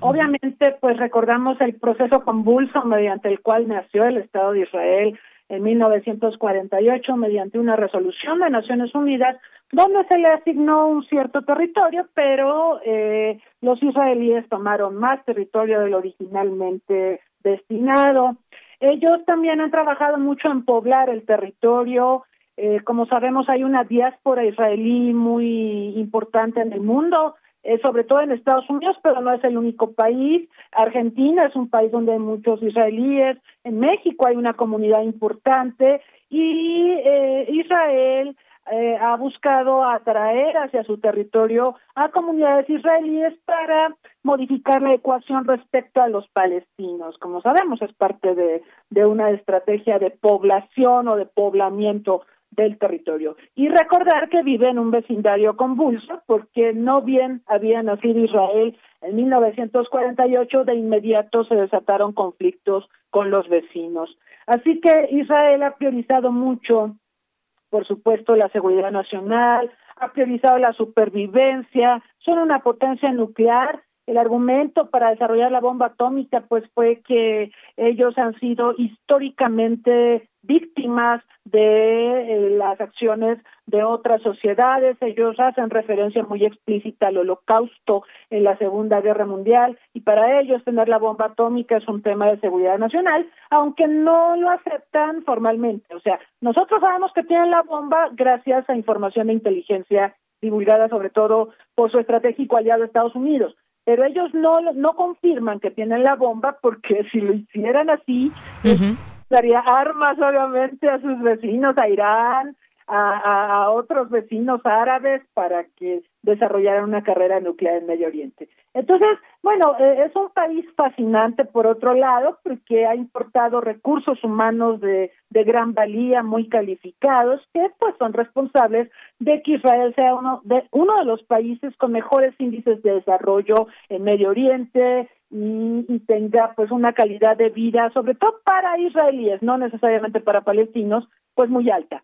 Obviamente, pues recordamos el proceso convulso mediante el cual nació el Estado de Israel en 1948 mediante una resolución de Naciones Unidas donde se le asignó un cierto territorio, pero eh, los israelíes tomaron más territorio del originalmente destinado. Ellos también han trabajado mucho en poblar el territorio, eh, como sabemos, hay una diáspora israelí muy importante en el mundo, eh, sobre todo en Estados Unidos, pero no es el único país. Argentina es un país donde hay muchos israelíes. En México hay una comunidad importante y eh, Israel eh, ha buscado atraer hacia su territorio a comunidades israelíes para modificar la ecuación respecto a los palestinos. Como sabemos, es parte de, de una estrategia de población o de poblamiento del territorio. Y recordar que vive en un vecindario convulso porque no bien había nacido Israel en 1948, de inmediato se desataron conflictos con los vecinos. Así que Israel ha priorizado mucho, por supuesto, la seguridad nacional, ha priorizado la supervivencia, son una potencia nuclear el argumento para desarrollar la bomba atómica pues fue que ellos han sido históricamente víctimas de eh, las acciones de otras sociedades. Ellos hacen referencia muy explícita al holocausto en la Segunda Guerra Mundial y para ellos tener la bomba atómica es un tema de seguridad nacional, aunque no lo aceptan formalmente. O sea, nosotros sabemos que tienen la bomba gracias a información de inteligencia divulgada sobre todo por su estratégico aliado Estados Unidos pero ellos no no confirman que tienen la bomba porque si lo hicieran así daría armas obviamente a sus vecinos, a Irán, a, otros vecinos árabes para que desarrollaran una carrera nuclear en Medio Oriente. Entonces, bueno, eh, es un país fascinante por otro lado porque ha importado recursos humanos de, de gran valía, muy calificados, que pues son responsables de que Israel sea uno de, uno de los países con mejores índices de desarrollo en Medio Oriente, y, tenga pues una calidad de vida, sobre todo para israelíes, no necesariamente para palestinos, pues muy alta.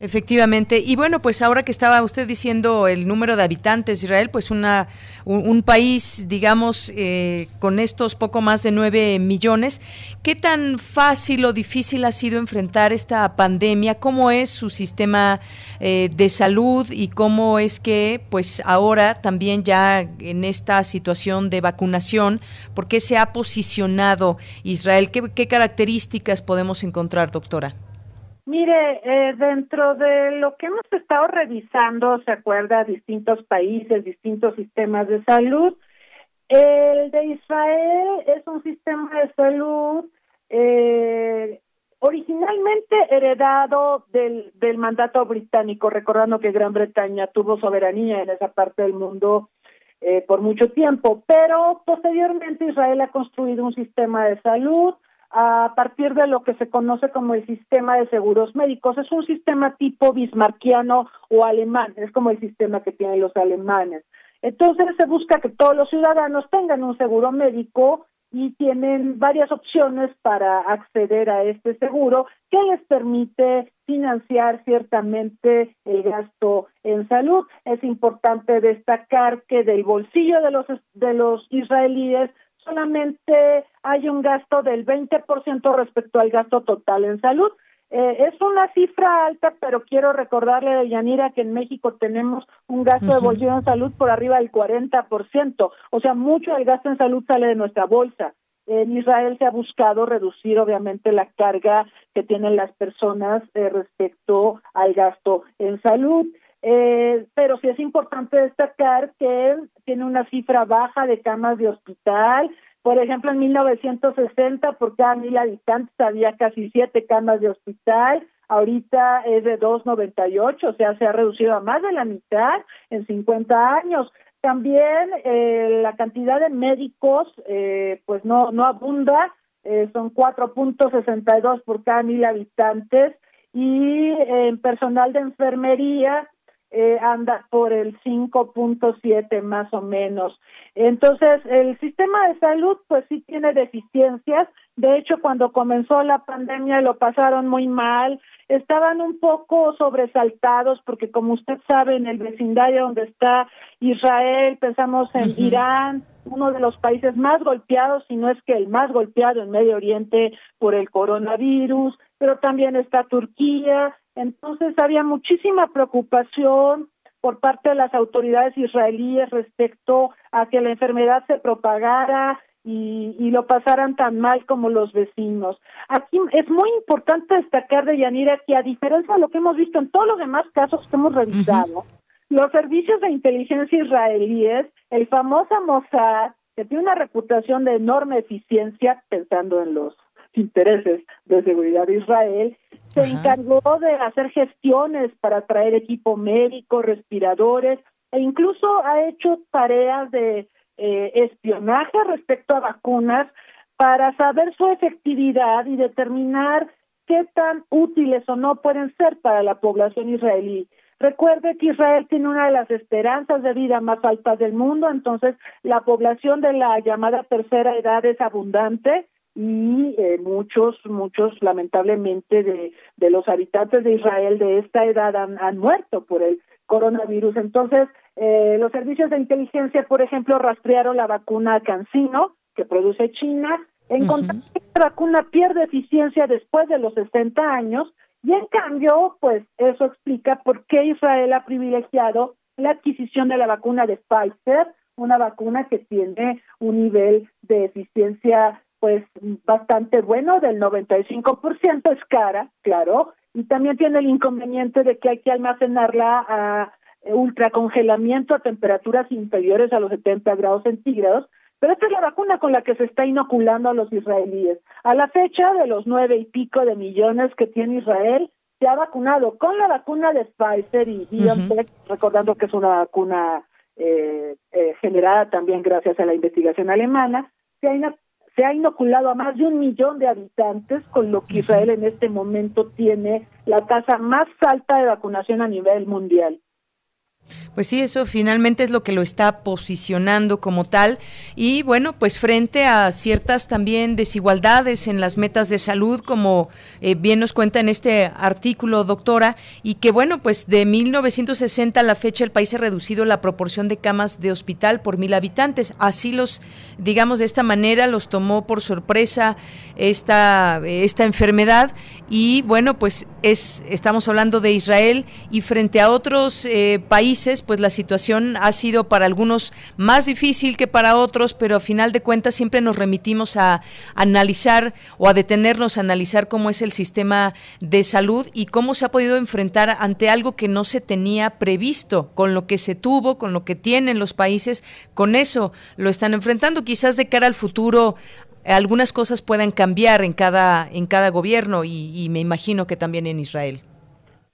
Efectivamente. Y bueno, pues ahora que estaba usted diciendo el número de habitantes de Israel, pues una, un, país, digamos, eh, con estos poco más de nueve millones, ¿qué tan fácil o difícil ha sido enfrentar esta pandemia? ¿Cómo es su sistema eh, de salud y cómo es que, pues ahora también ya en esta situación de vacunación, ¿por qué se ha posicionado Israel? ¿Qué, qué características podemos encontrar, doctora? Mire, eh, dentro de lo que hemos estado revisando, se acuerda, distintos países, distintos sistemas de salud, el de Israel es un sistema de salud eh, originalmente heredado del, del mandato británico, recordando que Gran Bretaña tuvo soberanía en esa parte del mundo eh, por mucho tiempo, pero posteriormente Israel ha construido un sistema de salud a partir de lo que se conoce como el sistema de seguros médicos. Es un sistema tipo bismarquiano o alemán, es como el sistema que tienen los alemanes. Entonces se busca que todos los ciudadanos tengan un seguro médico y tienen varias opciones para acceder a este seguro que les permite financiar ciertamente el gasto en salud. Es importante destacar que del bolsillo de los de los israelíes solamente hay un gasto del 20% respecto al gasto total en salud. Eh, es una cifra alta, pero quiero recordarle a Yanira que en México tenemos un gasto de bolsillo en salud por arriba del 40%, o sea, mucho del gasto en salud sale de nuestra bolsa. En Israel se ha buscado reducir, obviamente, la carga que tienen las personas eh, respecto al gasto en salud. Eh, pero sí es importante destacar que tiene una cifra baja de camas de hospital. Por ejemplo, en 1960, por cada mil habitantes había casi siete camas de hospital. ahorita es de 2.98, o sea, se ha reducido a más de la mitad en 50 años. También eh, la cantidad de médicos, eh, pues no, no abunda, eh, son 4.62 por cada mil habitantes y en personal de enfermería eh, anda por el 5.7 más o menos. Entonces, el sistema de salud pues sí tiene deficiencias. De hecho, cuando comenzó la pandemia lo pasaron muy mal, estaban un poco sobresaltados porque como usted sabe, en el vecindario donde está Israel, pensamos en Irán, uno de los países más golpeados, si no es que el más golpeado en Medio Oriente por el coronavirus, pero también está Turquía, entonces había muchísima preocupación por parte de las autoridades israelíes respecto a que la enfermedad se propagara y, y, lo pasaran tan mal como los vecinos. Aquí es muy importante destacar de Yanira que a diferencia de lo que hemos visto en todos los demás casos que hemos revisado, los servicios de inteligencia israelíes, el famoso Mossad, que tiene una reputación de enorme eficiencia, pensando en los intereses de seguridad de Israel, se encargó de hacer gestiones para traer equipo médico, respiradores, e incluso ha hecho tareas de eh, espionaje respecto a vacunas para saber su efectividad y determinar qué tan útiles o no pueden ser para la población israelí. Recuerde que Israel tiene una de las esperanzas de vida más altas del mundo, entonces la población de la llamada tercera edad es abundante y eh, muchos, muchos lamentablemente de, de los habitantes de Israel de esta edad han, han muerto por el coronavirus. Entonces, eh, los servicios de inteligencia, por ejemplo, rastrearon la vacuna Cancino que produce China, encontraron que la vacuna pierde eficiencia después de los 60 años y en cambio, pues eso explica por qué Israel ha privilegiado la adquisición de la vacuna de Pfizer, una vacuna que tiene un nivel de eficiencia pues bastante bueno, del 95%, es cara, claro, y también tiene el inconveniente de que hay que almacenarla a ultracongelamiento a temperaturas inferiores a los 70 grados centígrados, pero esta es la vacuna con la que se está inoculando a los israelíes. A la fecha de los nueve y pico de millones que tiene Israel, se ha vacunado con la vacuna de Pfizer y BioNTech, recordando que es una vacuna eh, eh, generada también gracias a la investigación alemana, se ha se ha inoculado a más de un millón de habitantes, con lo que Israel en este momento tiene la tasa más alta de vacunación a nivel mundial. Pues sí, eso finalmente es lo que lo está posicionando como tal. Y bueno, pues frente a ciertas también desigualdades en las metas de salud, como eh, bien nos cuenta en este artículo, doctora, y que bueno, pues de 1960 a la fecha el país ha reducido la proporción de camas de hospital por mil habitantes. Así los, digamos de esta manera, los tomó por sorpresa esta, esta enfermedad. Y bueno, pues es, estamos hablando de Israel y frente a otros eh, países, pues la situación ha sido para algunos más difícil que para otros, pero a final de cuentas siempre nos remitimos a analizar o a detenernos a analizar cómo es el sistema de salud y cómo se ha podido enfrentar ante algo que no se tenía previsto, con lo que se tuvo, con lo que tienen los países, con eso lo están enfrentando. Quizás de cara al futuro algunas cosas puedan cambiar en cada en cada gobierno y, y me imagino que también en Israel.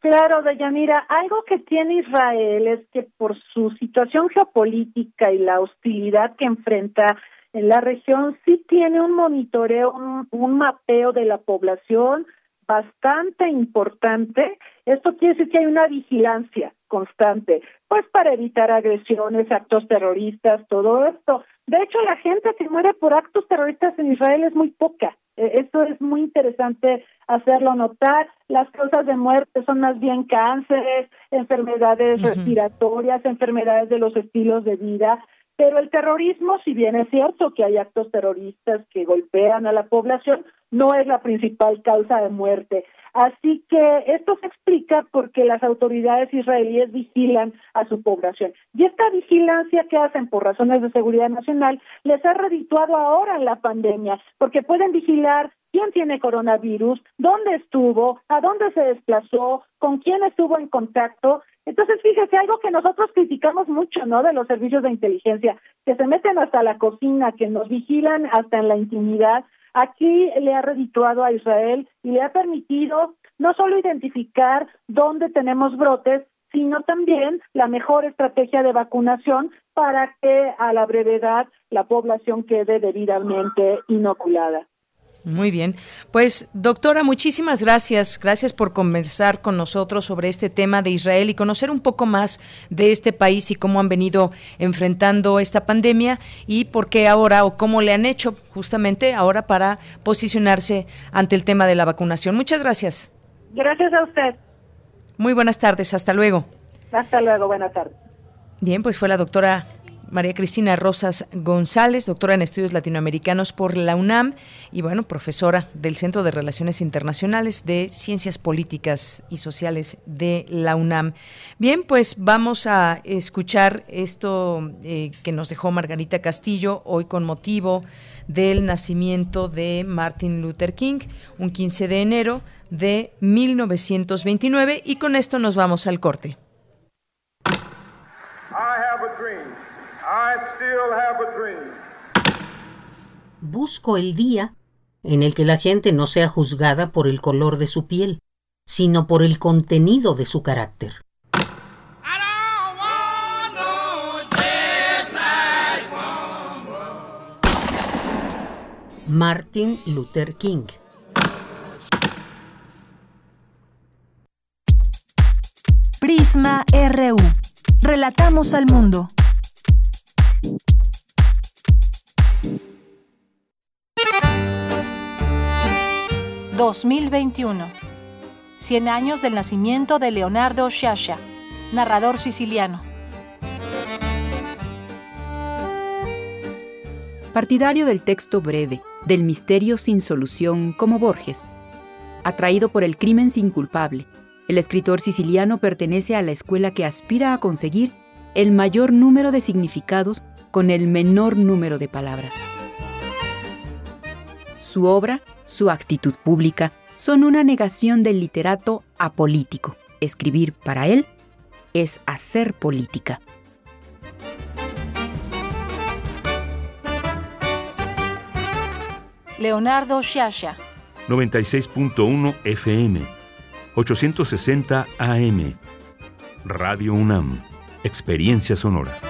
Claro, Deyanira, algo que tiene Israel es que por su situación geopolítica y la hostilidad que enfrenta en la región, sí tiene un monitoreo, un, mapeo de la población bastante importante. Esto quiere decir que hay una vigilancia constante, pues para evitar agresiones, actos terroristas, todo esto. De hecho, la gente que muere por actos terroristas en Israel es muy poca. E, esto es muy interesante hacerlo notar. Las causas de muerte son más bien cánceres, enfermedades respiratorias, enfermedades de los estilos de vida. Pero el terrorismo, si bien es cierto que hay actos terroristas que golpean a la población, no es la principal causa de muerte. Así que esto se explica porque las autoridades israelíes vigilan a su población. Y esta vigilancia que hacen por razones de seguridad nacional les ha redituado ahora en la pandemia, porque pueden vigilar quién tiene coronavirus, dónde estuvo, a dónde se desplazó, con quién estuvo en contacto. Entonces, fíjese, algo que nosotros criticamos mucho, ¿no? De los servicios de inteligencia, que se meten hasta la cocina, que nos vigilan hasta en la intimidad, Aquí le ha redituado a Israel y le ha permitido no solo identificar dónde tenemos brotes, sino también la mejor estrategia de vacunación para que a la brevedad la población quede debidamente inoculada. Muy bien. Pues doctora, muchísimas gracias. Gracias por conversar con nosotros sobre este tema de Israel y conocer un poco más de este país y cómo han venido enfrentando esta pandemia y por qué ahora o cómo le han hecho justamente ahora para posicionarse ante el tema de la vacunación. Muchas gracias. Gracias a usted. Muy buenas tardes. Hasta luego. Hasta luego. Buenas tardes. Bien, pues fue la doctora María Cristina Rosas González, doctora en estudios latinoamericanos por la UNAM y bueno, profesora del Centro de Relaciones Internacionales de Ciencias Políticas y Sociales de la UNAM. Bien, pues vamos a escuchar esto eh, que nos dejó Margarita Castillo hoy con motivo del nacimiento de Martin Luther King, un 15 de enero de 1929 y con esto nos vamos al corte. Busco el día en el que la gente no sea juzgada por el color de su piel, sino por el contenido de su carácter. Martin Luther King Prisma RU. Relatamos al mundo. 2021. 100 años del nacimiento de Leonardo Sciascia, narrador siciliano. Partidario del texto breve, del misterio sin solución como Borges. Atraído por el crimen sin culpable, el escritor siciliano pertenece a la escuela que aspira a conseguir el mayor número de significados con el menor número de palabras. Su obra, su actitud pública, son una negación del literato apolítico. Escribir para él es hacer política. Leonardo Sciascia. 96.1 FM, 860 AM. Radio UNAM. Experiencia sonora.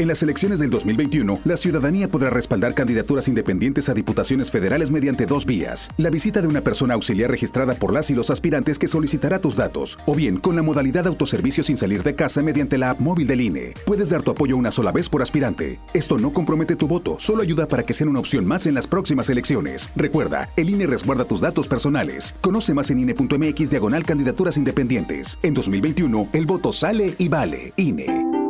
En las elecciones del 2021, la ciudadanía podrá respaldar candidaturas independientes a diputaciones federales mediante dos vías. La visita de una persona auxiliar registrada por las y los aspirantes que solicitará tus datos, o bien con la modalidad autoservicio sin salir de casa mediante la app móvil del INE. Puedes dar tu apoyo una sola vez por aspirante. Esto no compromete tu voto, solo ayuda para que sea una opción más en las próximas elecciones. Recuerda, el INE resguarda tus datos personales. Conoce más en INE.mx diagonal candidaturas independientes. En 2021, el voto sale y vale. INE.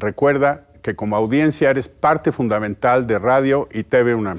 Recuerda que como audiencia eres parte fundamental de Radio y TV UNAM.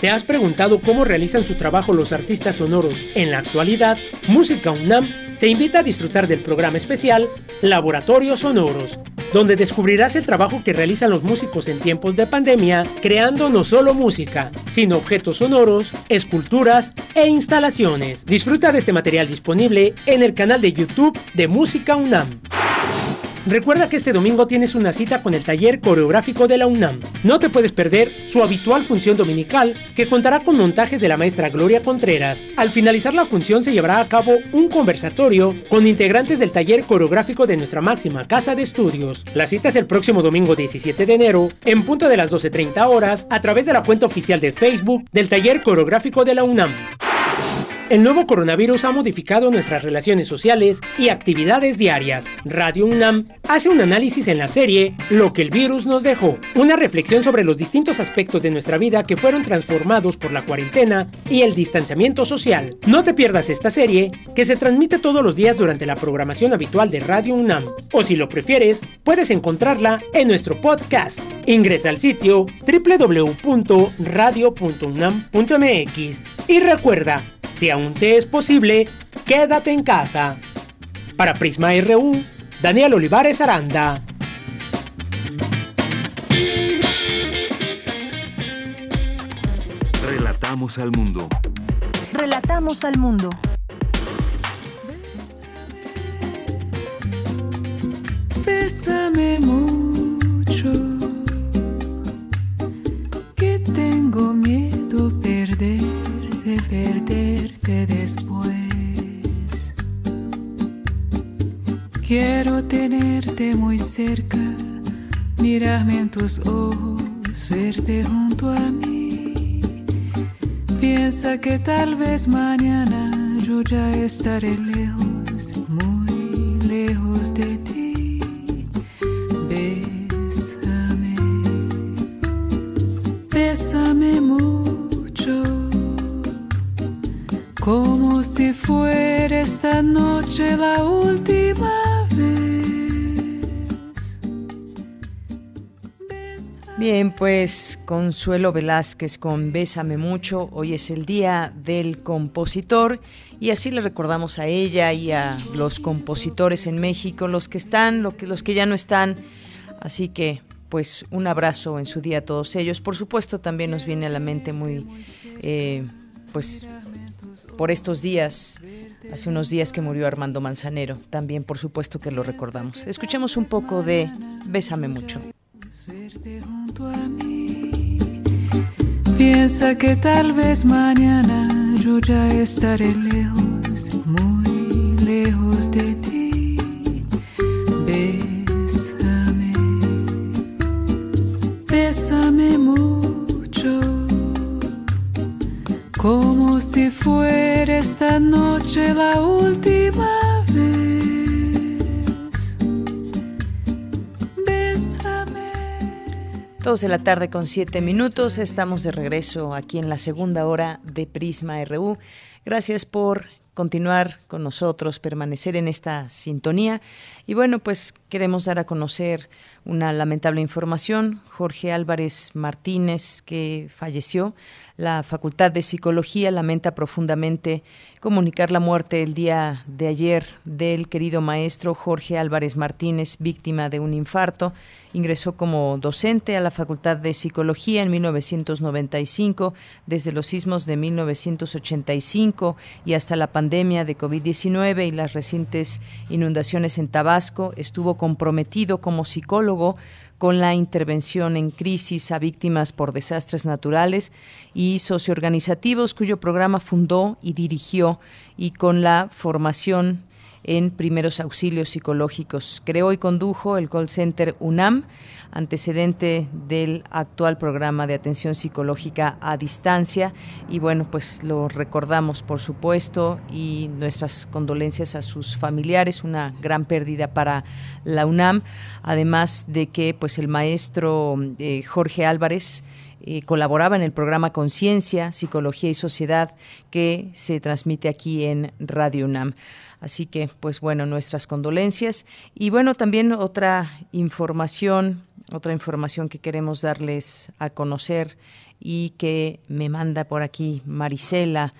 ¿Te has preguntado cómo realizan su trabajo los artistas sonoros en la actualidad? Música UNAM te invita a disfrutar del programa especial Laboratorios Sonoros, donde descubrirás el trabajo que realizan los músicos en tiempos de pandemia, creando no solo música, sino objetos sonoros, esculturas e instalaciones. Disfruta de este material disponible en el canal de YouTube de Música UNAM. Recuerda que este domingo tienes una cita con el taller coreográfico de la UNAM. No te puedes perder su habitual función dominical, que contará con montajes de la maestra Gloria Contreras. Al finalizar la función se llevará a cabo un conversatorio con integrantes del taller coreográfico de nuestra máxima casa de estudios. La cita es el próximo domingo 17 de enero, en punto de las 12.30 horas, a través de la cuenta oficial de Facebook del taller coreográfico de la UNAM. El nuevo coronavirus ha modificado nuestras relaciones sociales y actividades diarias. Radio UNAM hace un análisis en la serie Lo que el virus nos dejó, una reflexión sobre los distintos aspectos de nuestra vida que fueron transformados por la cuarentena y el distanciamiento social. No te pierdas esta serie, que se transmite todos los días durante la programación habitual de Radio UNAM. O si lo prefieres, puedes encontrarla en nuestro podcast. Ingresa al sitio www.radio.unam.mx y recuerda, si aún te es posible, quédate en casa. Para Prisma RU, Daniel Olivares Aranda. Relatamos al mundo. Relatamos al mundo. Bésame mucho, que tengo miedo cerca, mirarme en tus ojos, verte junto a mí. Piensa que tal vez mañana yo ya estaré lejos, muy lejos de ti. Bésame, bésame mucho como si fuera esta noche la última pues Consuelo Velázquez con Bésame mucho. Hoy es el día del compositor y así le recordamos a ella y a los compositores en México, los que están, los que, ya no están. Así que, pues, un abrazo en su día a todos ellos. Por supuesto, también nos viene a la mente muy, eh, pues, por estos días, hace unos días que murió Armando Manzanero, también por supuesto que lo recordamos. Escuchemos un poco de Bésame mucho. Junto a mí. Piensa que tal vez mañana yo ya estaré lejos, muy lejos de ti. Bésame, bésame mucho, como si fuera esta noche la última vez. Dos de la tarde con siete minutos. Estamos de regreso aquí en la segunda hora de Prisma RU. Gracias por continuar con nosotros, permanecer en esta sintonía. Y bueno, pues queremos dar a conocer una lamentable información. Jorge Álvarez Martínez, que falleció, la Facultad de Psicología lamenta profundamente comunicar la muerte el día de ayer del querido maestro Jorge Álvarez Martínez, víctima de un infarto. Ingresó como docente a la Facultad de Psicología en 1995, desde los sismos de 1985 y hasta la pandemia de COVID-19 y las recientes inundaciones en Tabasco. Estuvo comprometido como psicólogo con la intervención en crisis a víctimas por desastres naturales y socioorganizativos, cuyo programa fundó y dirigió, y con la formación en primeros auxilios psicológicos. Creó y condujo el call center UNAM, antecedente del actual programa de atención psicológica a distancia. Y bueno, pues lo recordamos, por supuesto, y nuestras condolencias a sus familiares, una gran pérdida para la UNAM, además de que pues el maestro eh, Jorge Álvarez, eh, colaboraba en el programa Conciencia, Psicología y Sociedad que se transmite aquí en Radio UNAM. Así que, pues bueno, nuestras condolencias. Y bueno, también otra información, otra información que queremos darles a conocer y que me manda por aquí Marisela.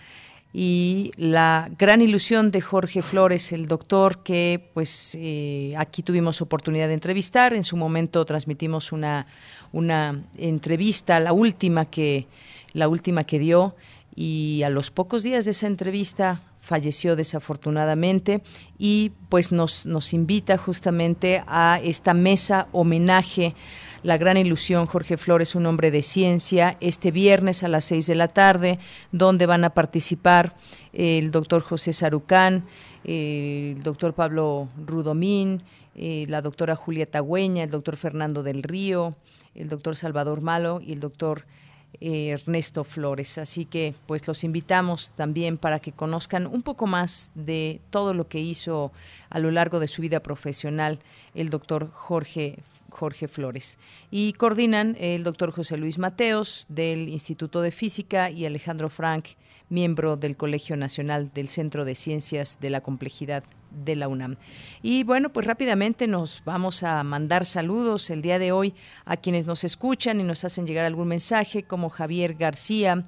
Y la gran ilusión de Jorge Flores, el doctor que pues eh, aquí tuvimos oportunidad de entrevistar, en su momento transmitimos una, una entrevista, la última que la última que dio. Y a los pocos días de esa entrevista falleció desafortunadamente y pues nos, nos invita justamente a esta mesa homenaje. La gran ilusión Jorge Flores, un hombre de ciencia, este viernes a las seis de la tarde, donde van a participar el doctor José Sarucán, el doctor Pablo Rudomín, eh, la doctora Julieta Güeña, el doctor Fernando del Río, el doctor Salvador Malo y el doctor eh, Ernesto Flores. Así que pues los invitamos también para que conozcan un poco más de todo lo que hizo a lo largo de su vida profesional el doctor Jorge Jorge Flores. Y coordinan el doctor José Luis Mateos del Instituto de Física y Alejandro Frank, miembro del Colegio Nacional del Centro de Ciencias de la Complejidad de la UNAM. Y bueno, pues rápidamente nos vamos a mandar saludos el día de hoy a quienes nos escuchan y nos hacen llegar algún mensaje, como Javier García,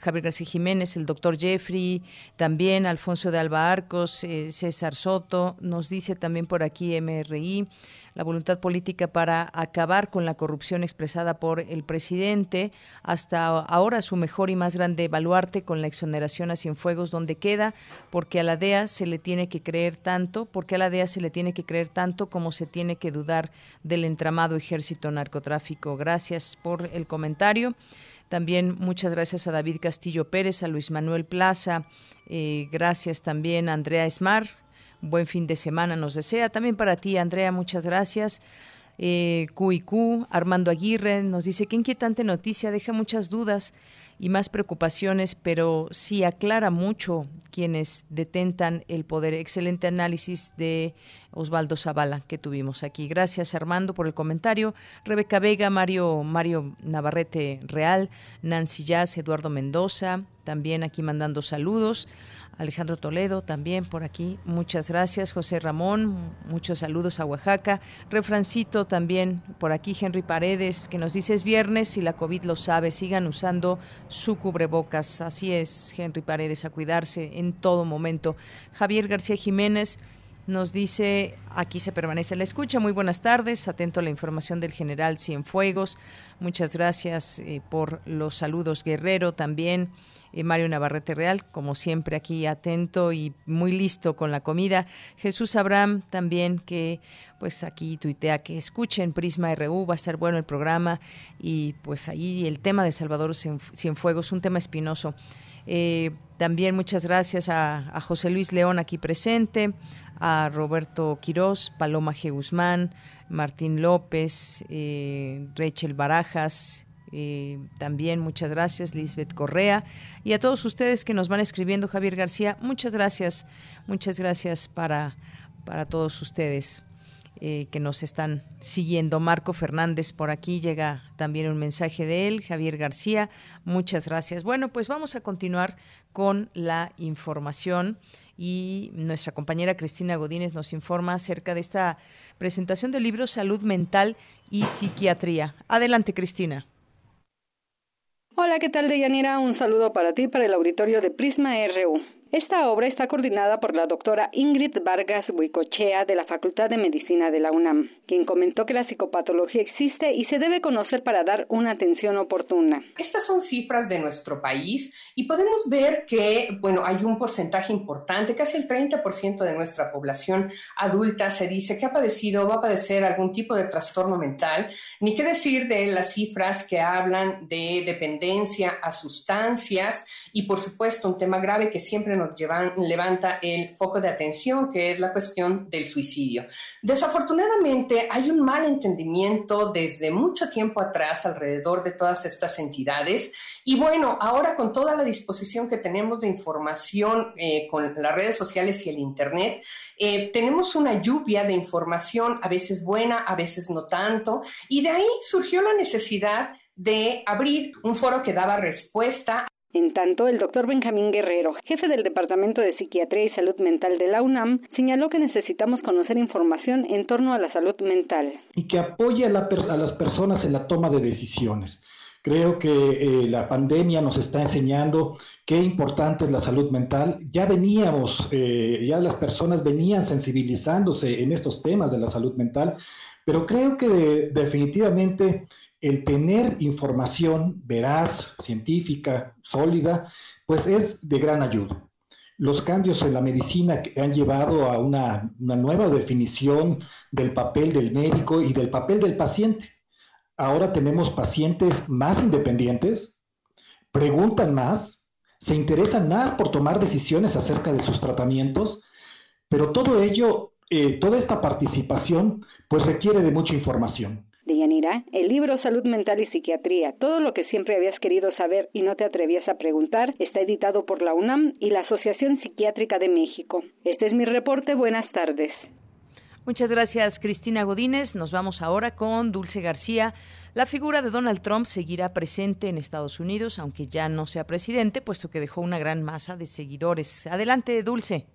Javier García Jiménez, el doctor Jeffrey, también Alfonso de Alba Arcos, eh, César Soto, nos dice también por aquí MRI la voluntad política para acabar con la corrupción expresada por el presidente, hasta ahora su mejor y más grande baluarte con la exoneración a Cienfuegos, donde queda, porque a la DEA se le tiene que creer tanto, porque a la DEA se le tiene que creer tanto como se tiene que dudar del entramado ejército narcotráfico. Gracias por el comentario. También muchas gracias a David Castillo Pérez, a Luis Manuel Plaza, eh, gracias también a Andrea Esmar, buen fin de semana nos desea. También para ti, Andrea, muchas gracias. Eh, Armando Aguirre nos dice qué inquietante noticia, deja muchas dudas y más preocupaciones, pero sí aclara mucho quienes detentan el poder. Excelente análisis de Osvaldo Zavala que tuvimos aquí. Gracias Armando por el comentario. Rebeca Vega, Mario, Mario Navarrete Real, Nancy Jazz, Eduardo Mendoza, también aquí mandando saludos. Alejandro Toledo también por aquí, muchas gracias. José Ramón, muchos saludos a Oaxaca. Refrancito también por aquí, Henry Paredes, que nos dice es viernes y la COVID lo sabe, sigan usando su cubrebocas. Así es, Henry Paredes, a cuidarse en todo momento. Javier García Jiménez, nos dice, aquí se permanece la escucha. Muy buenas tardes, atento a la información del general Cienfuegos. Muchas gracias eh, por los saludos, Guerrero, también. Mario Navarrete Real, como siempre aquí atento y muy listo con la comida. Jesús Abraham también que pues aquí tuitea que escuchen Prisma RU, va a ser bueno el programa y pues ahí el tema de Salvador Cienfuegos, un tema espinoso. Eh, también muchas gracias a, José Luis León aquí presente, a Roberto Quirós, Paloma G. Guzmán, Martín López, eh, Rachel Barajas, eh, también muchas gracias, Lisbeth Correa. Y a todos ustedes que nos van escribiendo, Javier García, muchas gracias, muchas gracias para, para todos ustedes. Eh, que nos están siguiendo. Marco Fernández por aquí llega también un mensaje de él. Javier García, muchas gracias. Bueno, pues vamos a continuar con la información y nuestra compañera Cristina Godínez nos informa acerca de esta presentación del libro Salud Mental y Psiquiatría. Adelante, Cristina. Hola, ¿qué tal, Deyanira? Un saludo para ti, para el auditorio de Prisma RU. Esta obra está coordinada por la doctora Ingrid Vargas Huicochea de la Facultad de Medicina de la UNAM, quien comentó que la psicopatología existe y se debe conocer para dar una atención oportuna. Estas son cifras de nuestro país y podemos ver que, bueno, hay un porcentaje importante, casi el 30% de nuestra población adulta se dice que ha padecido o va a padecer algún tipo de trastorno mental, ni qué decir de las cifras que hablan de dependencia a sustancias y, por supuesto, un tema grave que siempre nos levanta el foco de atención, que es la cuestión del suicidio. Desafortunadamente, hay un mal entendimiento desde mucho tiempo atrás alrededor de todas estas entidades y bueno, ahora con toda la disposición que tenemos de información eh, con las redes sociales y el Internet, eh, tenemos una lluvia de información, a veces buena, a veces no tanto, y de ahí surgió la necesidad de abrir un foro que daba respuesta en tanto, el doctor Benjamín Guerrero, jefe del Departamento de Psiquiatría y Salud Mental de la UNAM, señaló que necesitamos conocer información en torno a la salud mental. Y que apoye a, las personas en la toma de decisiones. Creo que eh, la pandemia nos está enseñando qué importante es la salud mental. Ya veníamos, eh, ya las personas venían sensibilizándose en estos temas de la salud mental, pero creo que definitivamente el tener información veraz, científica, sólida, pues es de gran ayuda. Los cambios en la medicina que han llevado a una, nueva definición del papel del médico y del papel del paciente. Ahora tenemos pacientes más independientes, preguntan más, se interesan más por tomar decisiones acerca de sus tratamientos, pero todo ello, eh, toda esta participación, pues requiere de mucha información el libro Salud Mental y Psiquiatría, todo lo que siempre habías querido saber y no te atrevías a preguntar, está editado por la UNAM y la Asociación Psiquiátrica de México. Este es mi reporte, buenas tardes. Muchas gracias, Cristina Godínez. Nos vamos ahora con Dulce García. La figura de Donald Trump seguirá presente en Estados Unidos, aunque ya no sea presidente, puesto que dejó una gran masa de seguidores. Adelante, Dulce.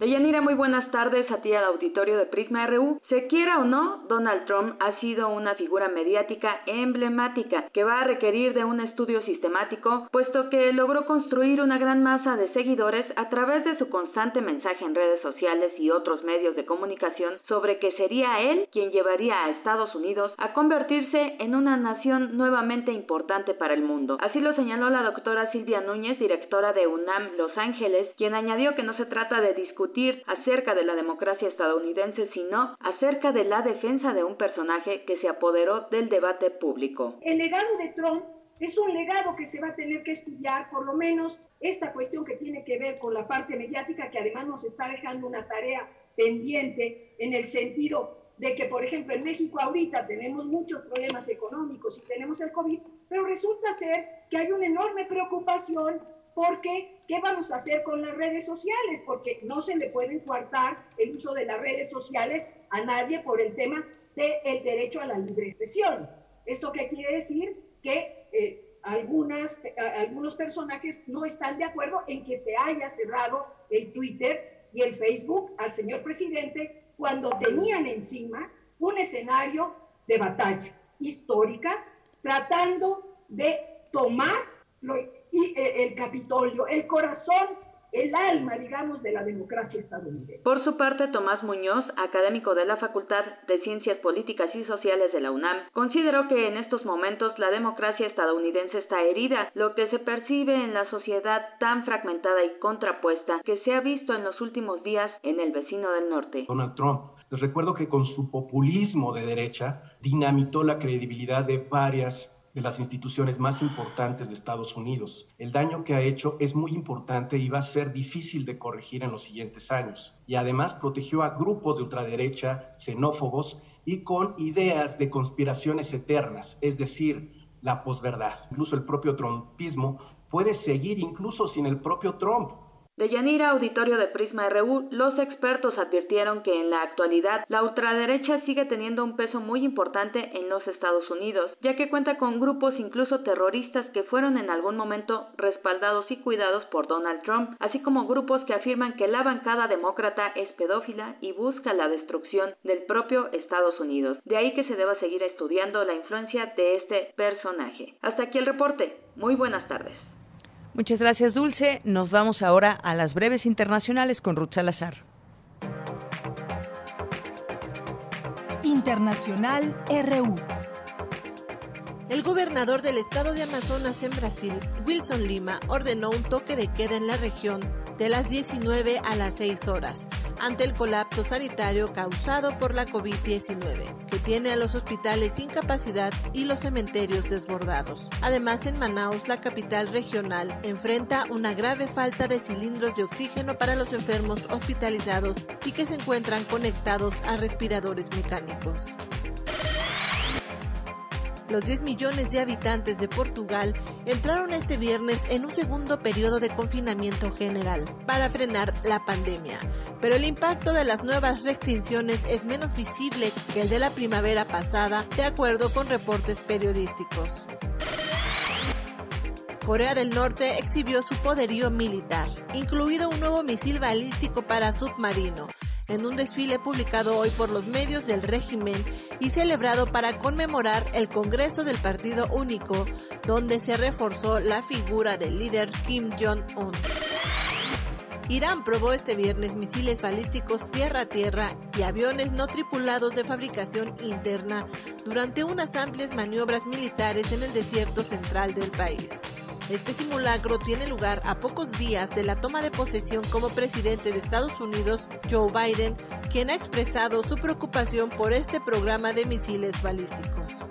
Deyanira, muy buenas tardes a ti al auditorio de Prisma RU. Se quiera o no, Donald Trump ha sido una figura mediática emblemática que va a requerir de un estudio sistemático, puesto que logró construir una gran masa de seguidores a través de su constante mensaje en redes sociales y otros medios de comunicación sobre que sería él quien llevaría a Estados Unidos a convertirse en una nación nuevamente importante para el mundo. Así lo señaló la doctora Silvia Núñez, directora de UNAM Los Ángeles, quien añadió que no se trata de discutir acerca de la democracia estadounidense, sino acerca de la defensa de un personaje que se apoderó del debate público. El legado de Trump es un legado que se va a tener que estudiar, por lo menos esta cuestión que tiene que ver con la parte mediática, que además nos está dejando una tarea pendiente en el sentido de que, por ejemplo, en México ahorita tenemos muchos problemas económicos y tenemos el COVID, pero resulta ser que hay una enorme preocupación porque ¿qué vamos a hacer con las redes sociales? Porque no se le puede encuartar el uso de las redes sociales a nadie por el tema del derecho a la libre expresión. ¿Esto qué quiere decir? Que eh, algunas, eh, algunos personajes no están de acuerdo en que se haya cerrado el Twitter y el Facebook al señor presidente cuando tenían encima un escenario de batalla histórica tratando de tomar lo, y eh, el Capitolio, el corazón el alma, digamos, de la democracia estadounidense. Por su parte, Tomás Muñoz, académico de la Facultad de Ciencias Políticas y Sociales de la UNAM, consideró que en estos momentos la democracia estadounidense está herida, lo que se percibe en la sociedad tan fragmentada y contrapuesta que se ha visto en los últimos días en el vecino del norte. Donald Trump. Les recuerdo que con su populismo de derecha dinamitó la credibilidad de varias de las instituciones más importantes de Estados Unidos. El daño que ha hecho es muy importante y va a ser difícil de corregir en los siguientes años. Y además protegió a grupos de ultraderecha, xenófobos y con ideas de conspiraciones eternas, es decir, la posverdad. Incluso el propio trumpismo puede seguir incluso sin el propio Trump. De Yanira, auditorio de Prisma RU, los expertos advirtieron que en la actualidad la ultraderecha sigue teniendo un peso muy importante en los Estados Unidos, ya que cuenta con grupos incluso terroristas que fueron en algún momento respaldados y cuidados por Donald Trump, así como grupos que afirman que la bancada demócrata es pedófila y busca la destrucción del propio Estados Unidos. De ahí que se deba seguir estudiando la influencia de este personaje. Hasta aquí el reporte. Muy buenas tardes. Muchas gracias, Dulce. Nos vamos ahora a las breves internacionales con Ruth Salazar. Internacional RU. El gobernador del estado de Amazonas en Brasil, Wilson Lima, ordenó un toque de queda en la región de las 19 a las 6 horas, ante el colapso sanitario causado por la COVID-19, que tiene a los hospitales sin capacidad y los cementerios desbordados. Además, en Manaus, la capital regional, enfrenta una grave falta de cilindros de oxígeno para los enfermos hospitalizados y que se encuentran conectados a respiradores mecánicos. Los 10 millones de habitantes de Portugal entraron este viernes en un segundo periodo de confinamiento general para frenar la pandemia, pero el impacto de las nuevas restricciones es menos visible que el de la primavera pasada, de acuerdo con reportes periodísticos. Corea del Norte exhibió su poderío militar, incluido un nuevo misil balístico para submarino, en un desfile publicado hoy por los medios del régimen y celebrado para conmemorar el Congreso del Partido Único, donde se reforzó la figura del líder Kim Jong-un. Irán probó este viernes misiles balísticos tierra-tierra y aviones no tripulados de fabricación interna durante unas amplias maniobras militares en el desierto central del país. Este simulacro tiene lugar a pocos días de la toma de posesión como presidente de Estados Unidos, Joe Biden, quien ha expresado su preocupación por este programa de misiles balísticos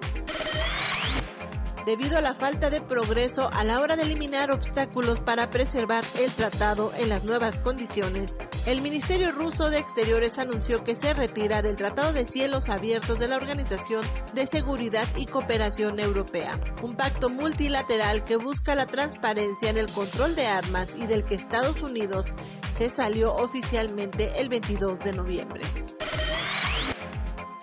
debido a la falta de progreso a la hora de eliminar obstáculos para preservar el tratado en las nuevas condiciones. El Ministerio ruso de Exteriores anunció que se retira del Tratado de Cielos Abiertos de la Organización de Seguridad y Cooperación Europea, un pacto multilateral que busca la transparencia en el control de armas y del que Estados Unidos se salió oficialmente el 22 de noviembre.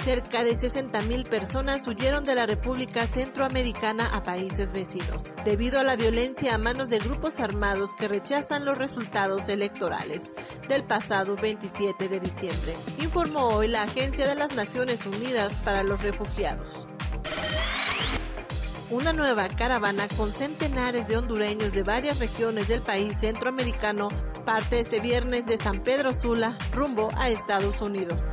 Cerca de 60.000 personas huyeron de la República Centroamericana a países vecinos, debido a la violencia a manos de grupos armados que rechazan los resultados electorales del pasado 27 de diciembre, informó hoy la Agencia de las Naciones Unidas para los Refugiados una nueva caravana con centenares de hondureños de varias regiones del país centroamericano parte este viernes de San Pedro Sula rumbo a Estados Unidos.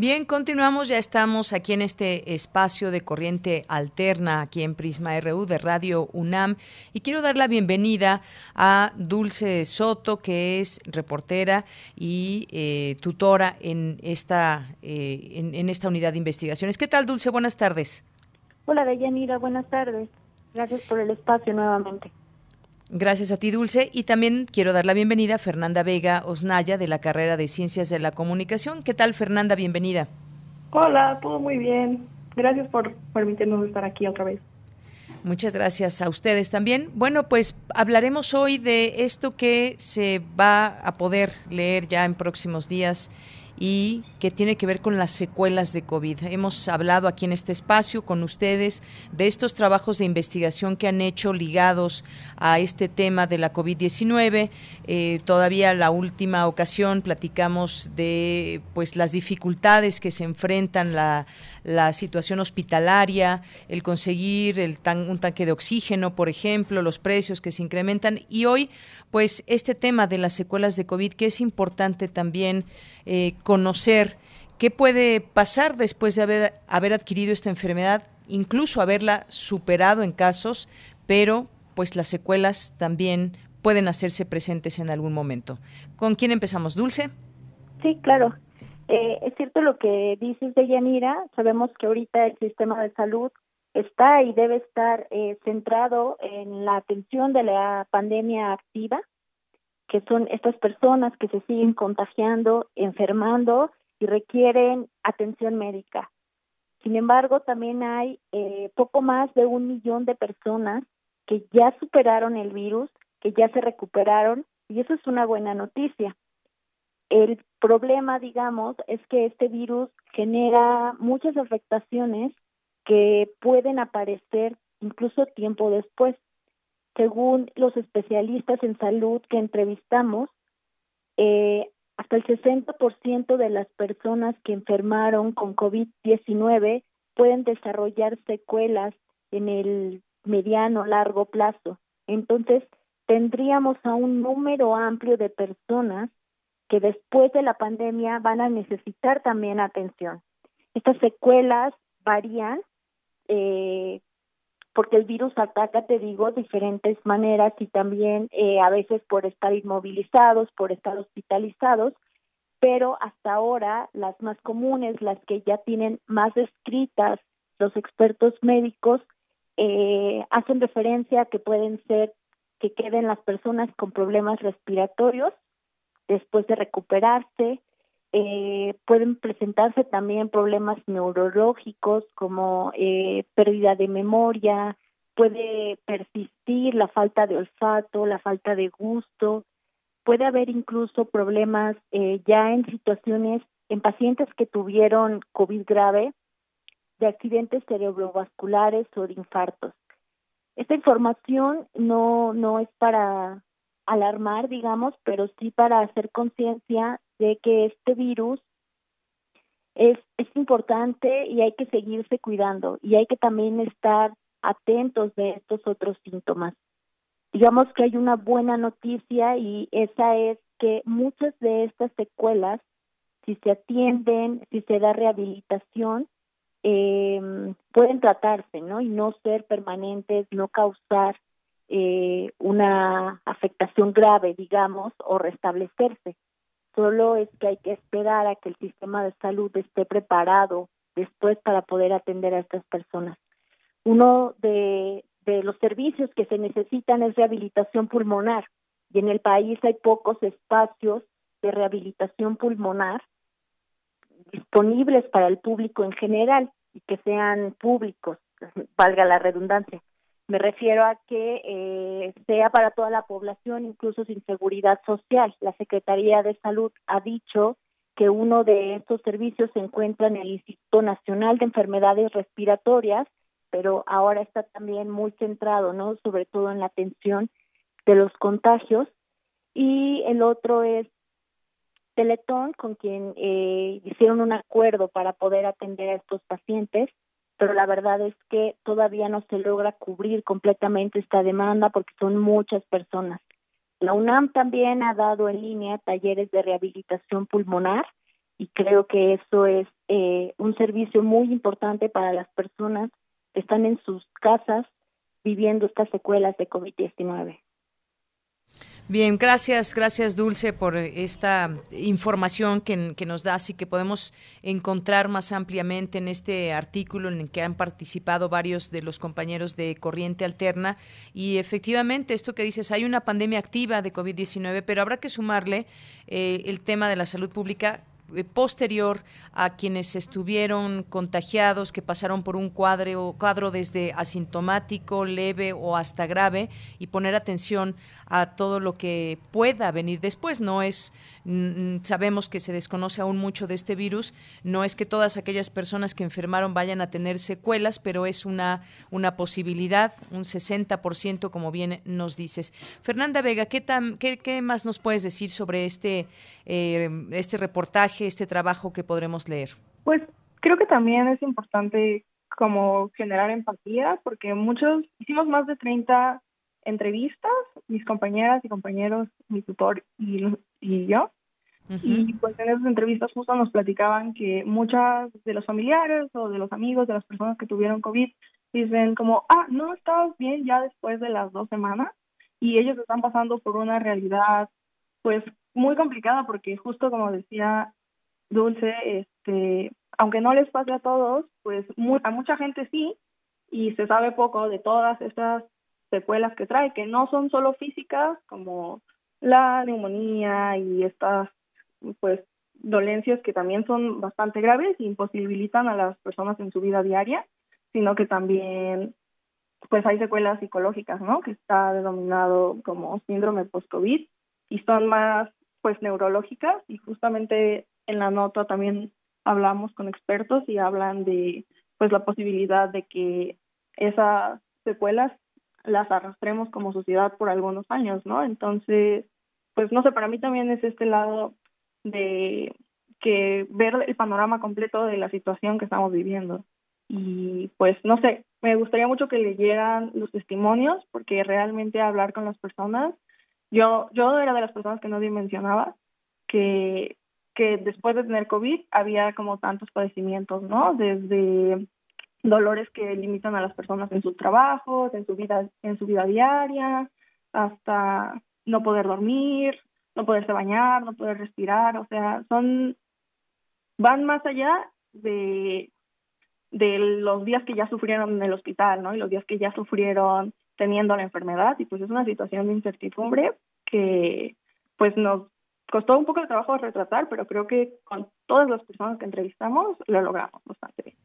Bien, continuamos, ya estamos aquí en este espacio de corriente alterna, aquí en Prisma RU de Radio UNAM, y quiero dar la bienvenida a Dulce Soto, que es reportera y eh, tutora en esta, eh, en, esta unidad de investigaciones. ¿Qué tal, Dulce? Buenas tardes. Hola, Deyanira, buenas tardes. Gracias por el espacio nuevamente. Gracias a ti, Dulce. Y también quiero dar la bienvenida a Fernanda Vega Osnaya de la carrera de Ciencias de la Comunicación. ¿Qué tal, Fernanda? Bienvenida. Hola, todo muy bien. Gracias por permitirnos estar aquí otra vez. Muchas gracias a ustedes también. Bueno, pues hablaremos hoy de esto que se va a poder leer ya en próximos días y que tiene que ver con las secuelas de COVID. Hemos hablado aquí en este espacio con ustedes de estos trabajos de investigación que han hecho ligados a este tema de la COVID-19. Eh, todavía la última ocasión platicamos de pues las dificultades que se enfrentan la, la situación hospitalaria, el conseguir el un tanque de oxígeno, por ejemplo, los precios que se incrementan y hoy pues este tema de las secuelas de COVID que es importante también eh, conocer qué puede pasar después de haber, haber adquirido esta enfermedad, incluso haberla superado en casos, pero pues las secuelas también pueden hacerse presentes en algún momento. ¿Con quién empezamos? Dulce. Sí, claro. Eh, es cierto lo que dices de Yanira. Sabemos que ahorita el sistema de salud está y debe estar eh, centrado en la atención de la pandemia activa, que son estas personas que se siguen contagiando, enfermando y requieren atención médica. Sin embargo, también hay eh, poco más de un millón de personas que ya superaron el virus, que ya se recuperaron, y eso es una buena noticia. El problema, digamos, es que este virus genera muchas afectaciones que pueden aparecer incluso tiempo después. Según los especialistas en salud que entrevistamos, eh, hasta el 60% de las personas que enfermaron con COVID-19 pueden desarrollar secuelas en el mediano largo plazo. Entonces, tendríamos a un número amplio de personas que después de la pandemia van a necesitar también atención. Estas secuelas varían eh, porque el virus ataca, te digo, diferentes maneras y también eh, a veces por estar inmovilizados, por estar hospitalizados, pero hasta ahora las más comunes, las que ya tienen más descritas los expertos médicos, eh, hacen referencia a que pueden ser que queden las personas con problemas respiratorios después de recuperarse, eh, pueden presentarse también problemas neurológicos como eh, pérdida de memoria, puede persistir la falta de olfato, la falta de gusto, puede haber incluso problemas eh, ya en situaciones, en pacientes que tuvieron COVID grave, de accidentes cerebrovasculares o de infartos. Esta información no, no es para alarmar, digamos, pero sí para hacer conciencia de que este virus es, es importante y hay que seguirse cuidando y hay que también estar atentos de estos otros síntomas. Digamos que hay una buena noticia y esa es que muchas de estas secuelas, si se atienden, si se da rehabilitación, eh, pueden tratarse, ¿no? Y no ser permanentes, no causar eh, una afectación grave, digamos, o restablecerse. Solo es que hay que esperar a que el sistema de salud esté preparado después para poder atender a estas personas. Uno de, los servicios que se necesitan es rehabilitación pulmonar y en el país hay pocos espacios de rehabilitación pulmonar disponibles para el público en general y que sean públicos, valga la redundancia. Me refiero a que eh, sea para toda la población, incluso sin seguridad social. La Secretaría de Salud ha dicho que uno de estos servicios se encuentra en el Instituto Nacional de Enfermedades Respiratorias, pero ahora está también muy centrado, ¿no? Sobre todo en la atención de los contagios. Y el otro es Teletón, con quien eh, hicieron un acuerdo para poder atender a estos pacientes pero la verdad es que todavía no se logra cubrir completamente esta demanda porque son muchas personas. La UNAM también ha dado en línea talleres de rehabilitación pulmonar y creo que eso es eh, un servicio muy importante para las personas que están en sus casas viviendo estas secuelas de COVID-19. Bien, gracias, gracias Dulce por esta información que, nos das y que podemos encontrar más ampliamente en este artículo en el que han participado varios de los compañeros de Corriente Alterna. Y efectivamente, esto que dices, hay una pandemia activa de COVID-19, pero habrá que sumarle eh, el tema de la salud pública eh, posterior a quienes estuvieron contagiados, que pasaron por un cuadro, cuadro desde asintomático, leve o hasta grave, y poner atención a todo lo que pueda venir después. No es, sabemos que se desconoce aún mucho de este virus, no es que todas aquellas personas que enfermaron vayan a tener secuelas, pero es una, una posibilidad, un 60%, como bien nos dices. Fernanda Vega, ¿qué, tan, qué, más nos puedes decir sobre este, eh, este reportaje, este trabajo que podremos leer? Pues creo que también es importante como generar empatía, porque muchos, hicimos más de 30 entrevistas, mis compañeras y compañeros, mi tutor y, y yo. Y pues en esas entrevistas justo nos platicaban que muchas de los familiares o de los amigos de las personas que tuvieron COVID dicen como, ah, no estabas bien ya después de las dos semanas y ellos están pasando por una realidad pues muy complicada porque justo como decía Dulce, este, aunque no les pase a todos, pues a mucha gente sí y se sabe poco de todas estas secuelas que trae, que no son solo físicas como la neumonía y estas pues dolencias que también son bastante graves y imposibilitan a las personas en su vida diaria, sino que también pues hay secuelas psicológicas, ¿no? Que está denominado como síndrome post-COVID y son más pues neurológicas y justamente en la nota también hablamos con expertos y hablan de pues la posibilidad de que esas secuelas las arrastremos como sociedad por algunos años, ¿no? Entonces, pues no sé, para mí también es este lado de que ver el panorama completo de la situación que estamos viviendo. Y pues no sé, me gustaría mucho que leyeran los testimonios porque realmente hablar con las personas, yo yo era de las personas que no dimensionaba que que después de tener COVID había como tantos padecimientos, ¿no? Desde dolores que limitan a las personas en sus trabajos, en su vida en su vida diaria, hasta no poder dormir, no poderse bañar, no poder respirar, o sea, son van más allá de de los días que ya sufrieron en el hospital, ¿no? Y los días que ya sufrieron teniendo la enfermedad y pues es una situación de incertidumbre que pues nos costó un poco de trabajo retratar, pero creo que con todas las personas que entrevistamos lo logramos bastante bien.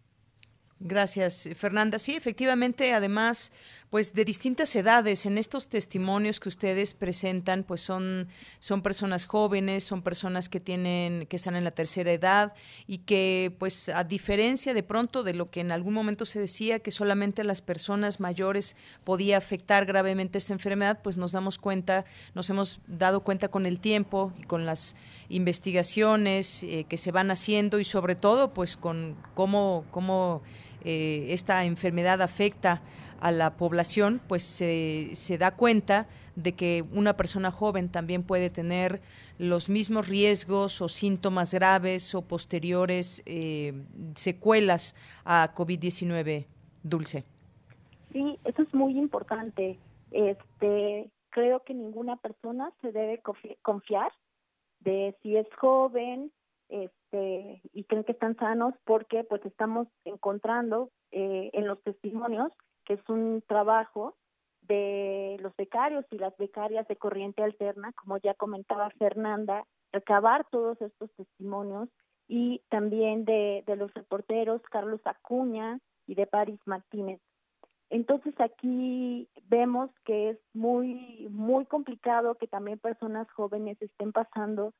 Gracias, Fernanda. Sí, efectivamente, además, pues de distintas edades, en estos testimonios que ustedes presentan, pues son, son personas jóvenes, son personas que tienen, que están en la tercera edad y que, pues, a diferencia de pronto de lo que en algún momento se decía que solamente las personas mayores podía afectar gravemente esta enfermedad, pues nos damos cuenta, nos hemos dado cuenta con el tiempo y con las investigaciones eh, que se van haciendo y sobre todo, pues, con cómo, cómo eh, esta enfermedad afecta a la población, pues se, se da cuenta de que una persona joven también puede tener los mismos riesgos o síntomas graves o posteriores eh, secuelas a COVID-19, Dulce. Sí, eso es muy importante. Este, creo que ninguna persona se debe confiar de si es joven, este, y creen que están sanos porque pues estamos encontrando eh, en los testimonios que es un trabajo de los becarios y las becarias de corriente alterna, como ya comentaba Fernanda, recabar todos estos testimonios y también de, de los reporteros Carlos Acuña y de Paris Martínez. Entonces aquí vemos que es muy muy complicado que también personas jóvenes estén pasando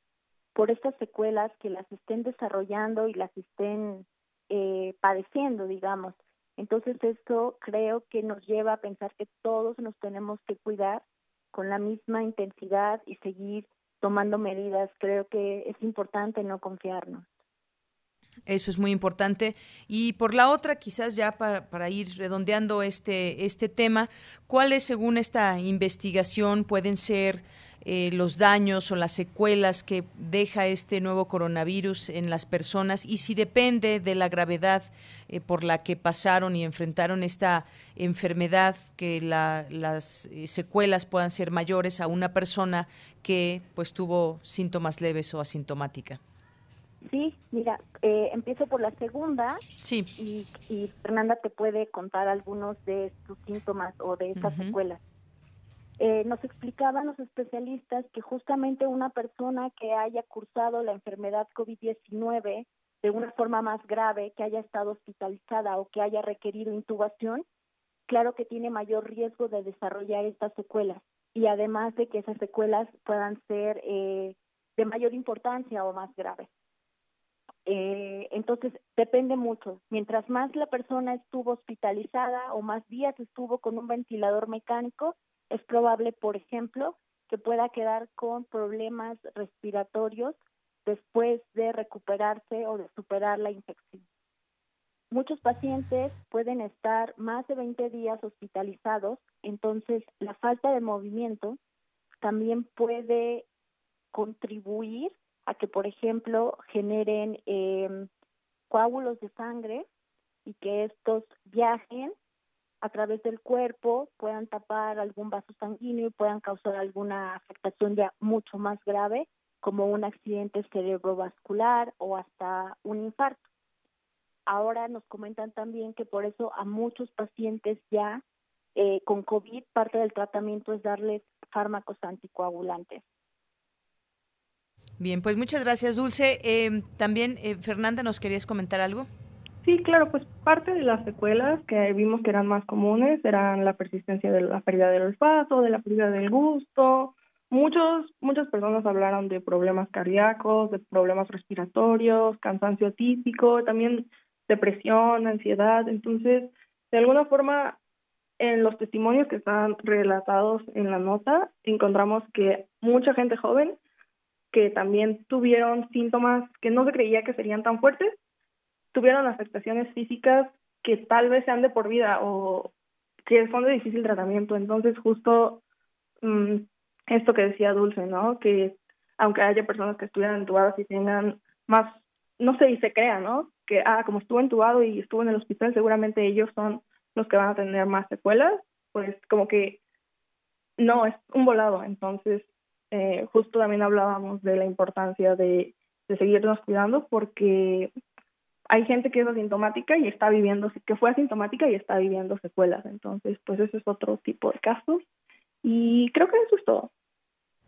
por estas secuelas que las estén desarrollando y las estén eh, padeciendo, digamos. Entonces esto creo que nos lleva a pensar que todos nos tenemos que cuidar con la misma intensidad y seguir tomando medidas. Creo que es importante no confiarnos. Eso es muy importante. Y por la otra, quizás ya para, para, ir redondeando este, este tema, ¿cuáles, según esta investigación, pueden ser eh, los daños o las secuelas que deja este nuevo coronavirus en las personas y si depende de la gravedad eh, por la que pasaron y enfrentaron esta enfermedad, que las eh, secuelas puedan ser mayores a una persona que pues tuvo síntomas leves o asintomática. Sí, mira, empiezo por la segunda. Sí. Y, Fernanda te puede contar algunos de sus síntomas o de estas secuelas. Eh, nos explicaban los especialistas que justamente una persona que haya cursado la enfermedad COVID-19 de una forma más grave, que haya estado hospitalizada o que haya requerido intubación, claro que tiene mayor riesgo de desarrollar estas secuelas y además de que esas secuelas puedan ser eh, de mayor importancia o más graves. Eh, entonces, depende mucho. Mientras más la persona estuvo hospitalizada o más días estuvo con un ventilador mecánico, es probable, por ejemplo, que pueda quedar con problemas respiratorios después de recuperarse o de superar la infección. Muchos pacientes pueden estar más de 20 días hospitalizados, entonces la falta de movimiento también puede contribuir a que, por ejemplo, generen eh, coágulos de sangre y que estos viajen a través del cuerpo, puedan tapar algún vaso sanguíneo y puedan causar alguna afectación ya mucho más grave, como un accidente cerebrovascular o hasta un infarto. Ahora nos comentan también que por eso a muchos pacientes ya eh, con COVID parte del tratamiento es darles fármacos anticoagulantes. Bien, pues muchas gracias, Dulce. Eh, también, eh, Fernanda, ¿nos querías comentar algo? Sí, claro, pues parte de las secuelas que vimos que eran más comunes eran la persistencia de la pérdida del olfato, de la pérdida del gusto. Muchos, muchas personas hablaron de problemas cardíacos, de problemas respiratorios, cansancio típico, también depresión, ansiedad. Entonces, de alguna forma, en los testimonios que están relatados en la nota, encontramos que mucha gente joven que también tuvieron síntomas que no se creía que serían tan fuertes, tuvieron afectaciones físicas que tal vez sean de por vida o que son de difícil tratamiento. Entonces, justo mm, esto que decía Dulce, ¿no? Que aunque haya personas que estuvieran entubadas y tengan más, no sé, y se crean, ¿no? Que, ah, como estuvo entubado y estuvo en el hospital, seguramente ellos son los que van a tener más secuelas, pues como que no, es un volado. Entonces, eh, justo también hablábamos de la importancia de, de seguirnos cuidando porque hay gente que es asintomática y está viviendo, que fue asintomática y está viviendo secuelas. Entonces, pues ese es otro tipo de casos. Y creo que eso es todo.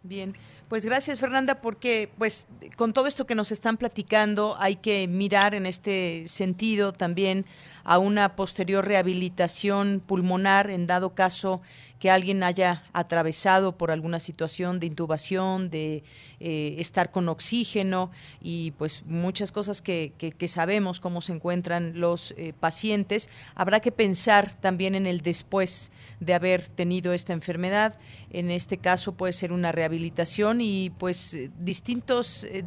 Bien, pues gracias Fernanda, porque pues con todo esto que nos están platicando hay que mirar en este sentido también a una posterior rehabilitación pulmonar en dado caso que alguien haya atravesado por alguna situación de intubación, de eh, estar con oxígeno y pues muchas cosas que, sabemos cómo se encuentran los eh, pacientes. Habrá que pensar también en el después de haber tenido esta enfermedad. En este caso puede ser una rehabilitación y pues distintos, eh,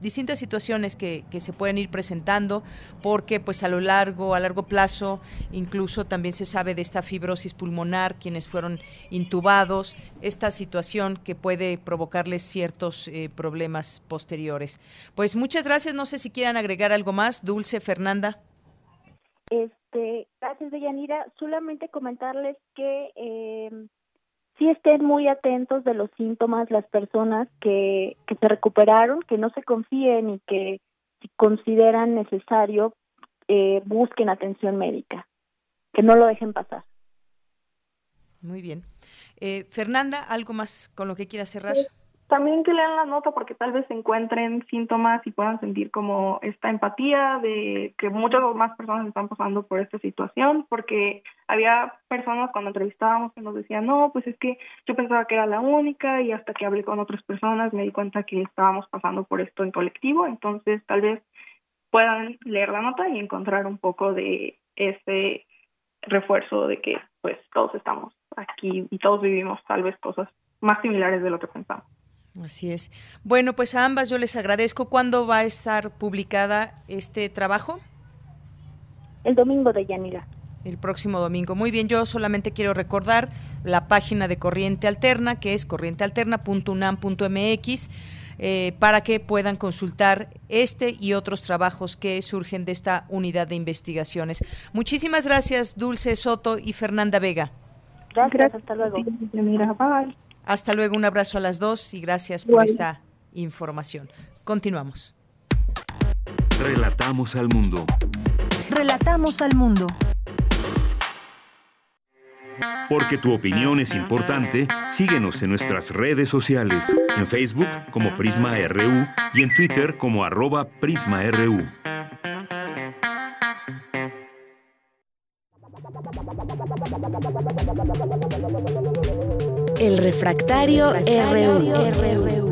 distintas situaciones que, que se pueden ir presentando porque pues a lo largo, a largo plazo, incluso también se sabe de esta fibrosis pulmonar, quienes fueron intubados, esta situación que puede provocarles ciertos eh, problemas posteriores. Pues muchas gracias, no sé si quieran agregar algo más, Dulce, Fernanda. Este, gracias, Deyanira. Solamente comentarles que eh, sí estén muy atentos de los síntomas las personas que, que se recuperaron, que no se confíen y que si consideran necesario eh, busquen atención médica, que no lo dejen pasar. Muy bien. Eh, Fernanda, ¿algo más con lo que quieras cerrar? también que lean la nota porque tal vez encuentren síntomas y puedan sentir como esta empatía de que muchas más personas están pasando por esta situación, porque había personas cuando entrevistábamos que nos decían, no, pues es que yo pensaba que era la única y hasta que hablé con otras personas me di cuenta que estábamos pasando por esto en colectivo, entonces tal vez puedan leer la nota y encontrar un poco de ese refuerzo de que pues todos estamos aquí y todos vivimos tal vez cosas más similares de lo que pensamos. Así es. Bueno, pues a ambas yo les agradezco. ¿Cuándo va a estar publicada este trabajo? El domingo de Yanira. El próximo domingo. Muy bien, yo solamente quiero recordar la página de Corriente Alterna, que es corrientealterna.unam.mx eh, para que puedan consultar este y otros trabajos que surgen de esta unidad de investigaciones. Muchísimas gracias, Dulce Soto y Fernanda Vega. Gracias, hasta luego. Hasta luego, un abrazo a las dos y gracias por esta información. Continuamos. Relatamos al mundo. Relatamos al mundo. Porque tu opinión es importante, síguenos en nuestras redes sociales, en Facebook como Prisma RU y en Twitter como arroba PrismaRU. El refractario, RU.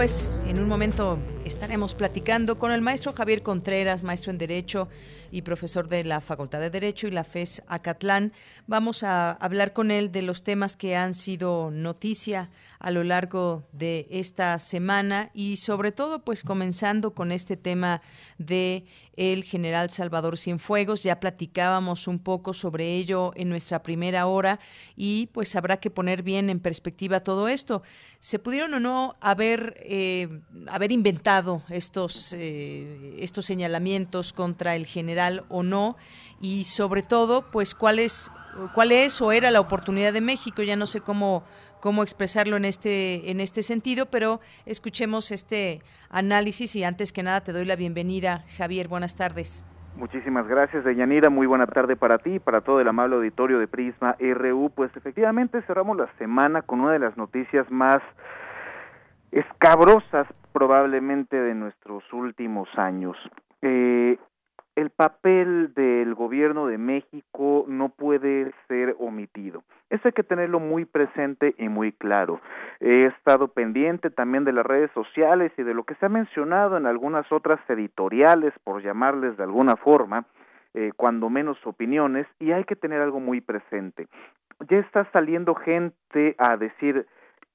pues en un momento estaremos platicando con el maestro Javier Contreras, maestro en Derecho y profesor de la Facultad de Derecho y la FES Acatlán. Vamos a hablar con él de los temas que han sido noticia a lo largo de esta semana y sobre todo pues comenzando con este tema de el general Salvador Cienfuegos. Ya platicábamos un poco sobre ello en nuestra primera hora y pues habrá que poner bien en perspectiva todo esto. ¿Se pudieron o no haber, eh, haber inventado estos, eh, estos señalamientos contra el general o no? Y sobre todo, pues cuál es, cuál es o era la oportunidad de México. Ya no sé cómo cómo expresarlo en este, en este sentido, pero escuchemos este análisis y antes que nada te doy la bienvenida, Javier, buenas tardes. Muchísimas gracias, Deyanira. Muy buena tarde para ti y para todo el amable auditorio de Prisma RU. Pues efectivamente cerramos la semana con una de las noticias más escabrosas probablemente de nuestros últimos años. Eh, el papel del gobierno de México no puede ser omitido. Eso hay que tenerlo muy presente y muy claro. He estado pendiente también de las redes sociales y de lo que se ha mencionado en algunas otras editoriales, por llamarles de alguna forma, eh, cuando menos opiniones, y hay que tener algo muy presente. Ya está saliendo gente a decir,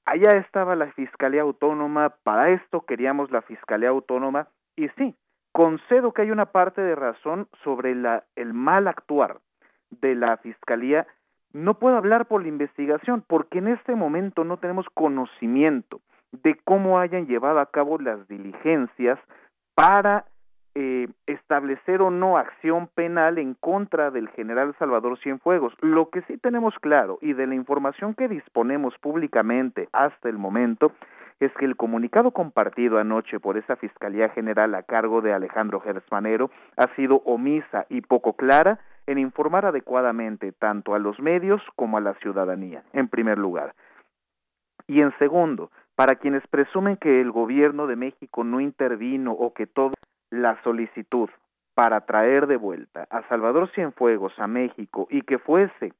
allá estaba la Fiscalía Autónoma, para esto queríamos la Fiscalía Autónoma, y sí, concedo que hay una parte de razón sobre la, el mal actuar de la Fiscalía. No puedo hablar por la investigación porque en este momento no tenemos conocimiento de cómo hayan llevado a cabo las diligencias para eh, establecer o no acción penal en contra del general Salvador Cienfuegos. Lo que sí tenemos claro y de la información que disponemos públicamente hasta el momento es que el comunicado compartido anoche por esa Fiscalía General a cargo de Alejandro Gersmanero ha sido omisa y poco clara en informar adecuadamente tanto a los medios como a la ciudadanía, en primer lugar. Y en segundo, para quienes presumen que el gobierno de México no intervino o que toda la solicitud para traer de vuelta a Salvador Cienfuegos a México y que fuese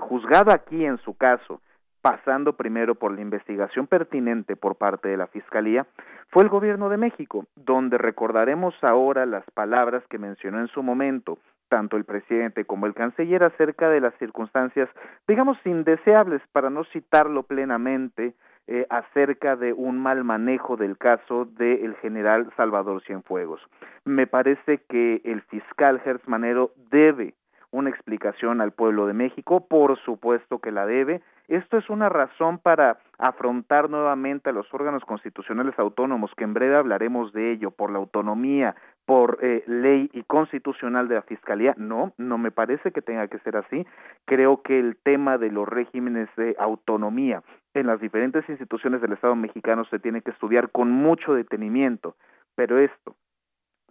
juzgado aquí en su caso pasando primero por la investigación pertinente por parte de la Fiscalía, fue el Gobierno de México, donde recordaremos ahora las palabras que mencionó en su momento tanto el presidente como el canciller acerca de las circunstancias, digamos, indeseables, para no citarlo plenamente, eh, acerca de un mal manejo del caso del general Salvador Cienfuegos. Me parece que el fiscal Gersmanero debe una explicación al pueblo de México, por supuesto que la debe, esto es una razón para afrontar nuevamente a los órganos constitucionales autónomos, que en breve hablaremos de ello, por la autonomía, por eh, ley y constitucional de la Fiscalía. No, no me parece que tenga que ser así. Creo que el tema de los regímenes de autonomía en las diferentes instituciones del Estado mexicano se tiene que estudiar con mucho detenimiento, pero esto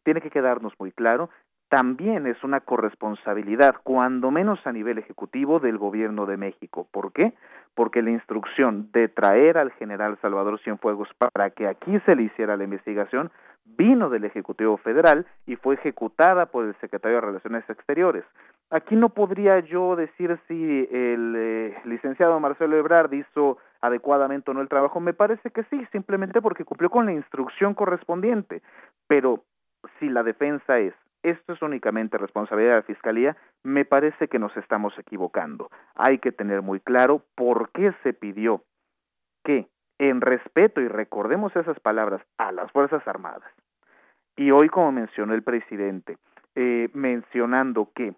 tiene que quedarnos muy claro también es una corresponsabilidad, cuando menos a nivel ejecutivo, del gobierno de México. ¿Por qué? Porque la instrucción de traer al general Salvador Cienfuegos para que aquí se le hiciera la investigación vino del Ejecutivo Federal y fue ejecutada por el Secretario de Relaciones Exteriores. Aquí no podría yo decir si el eh, licenciado Marcelo Ebrard hizo adecuadamente o no el trabajo. Me parece que sí, simplemente porque cumplió con la instrucción correspondiente. Pero si la defensa es esto es únicamente responsabilidad de la Fiscalía, me parece que nos estamos equivocando. Hay que tener muy claro por qué se pidió que, en respeto, y recordemos esas palabras, a las Fuerzas Armadas, y hoy, como mencionó el presidente, eh, mencionando que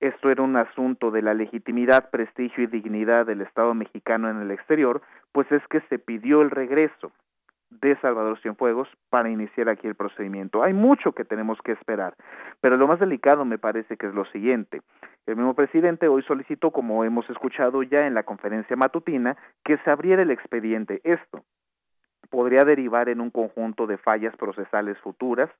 esto era un asunto de la legitimidad, prestigio y dignidad del Estado mexicano en el exterior, pues es que se pidió el regreso de Salvador Cienfuegos para iniciar aquí el procedimiento. Hay mucho que tenemos que esperar, pero lo más delicado me parece que es lo siguiente. El mismo presidente hoy solicitó, como hemos escuchado ya en la conferencia matutina, que se abriera el expediente. Esto podría derivar en un conjunto de fallas procesales futuras,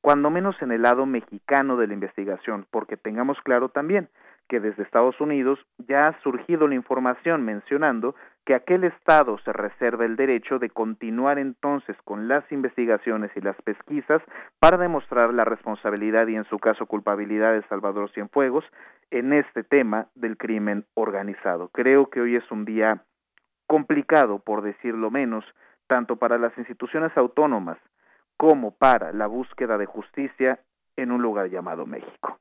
cuando menos en el lado mexicano de la investigación, porque tengamos claro también que desde Estados Unidos ya ha surgido la información mencionando que aquel Estado se reserva el derecho de continuar entonces con las investigaciones y las pesquisas para demostrar la responsabilidad y en su caso culpabilidad de Salvador Cienfuegos en este tema del crimen organizado. Creo que hoy es un día complicado, por decirlo menos, tanto para las instituciones autónomas como para la búsqueda de justicia en un lugar llamado México.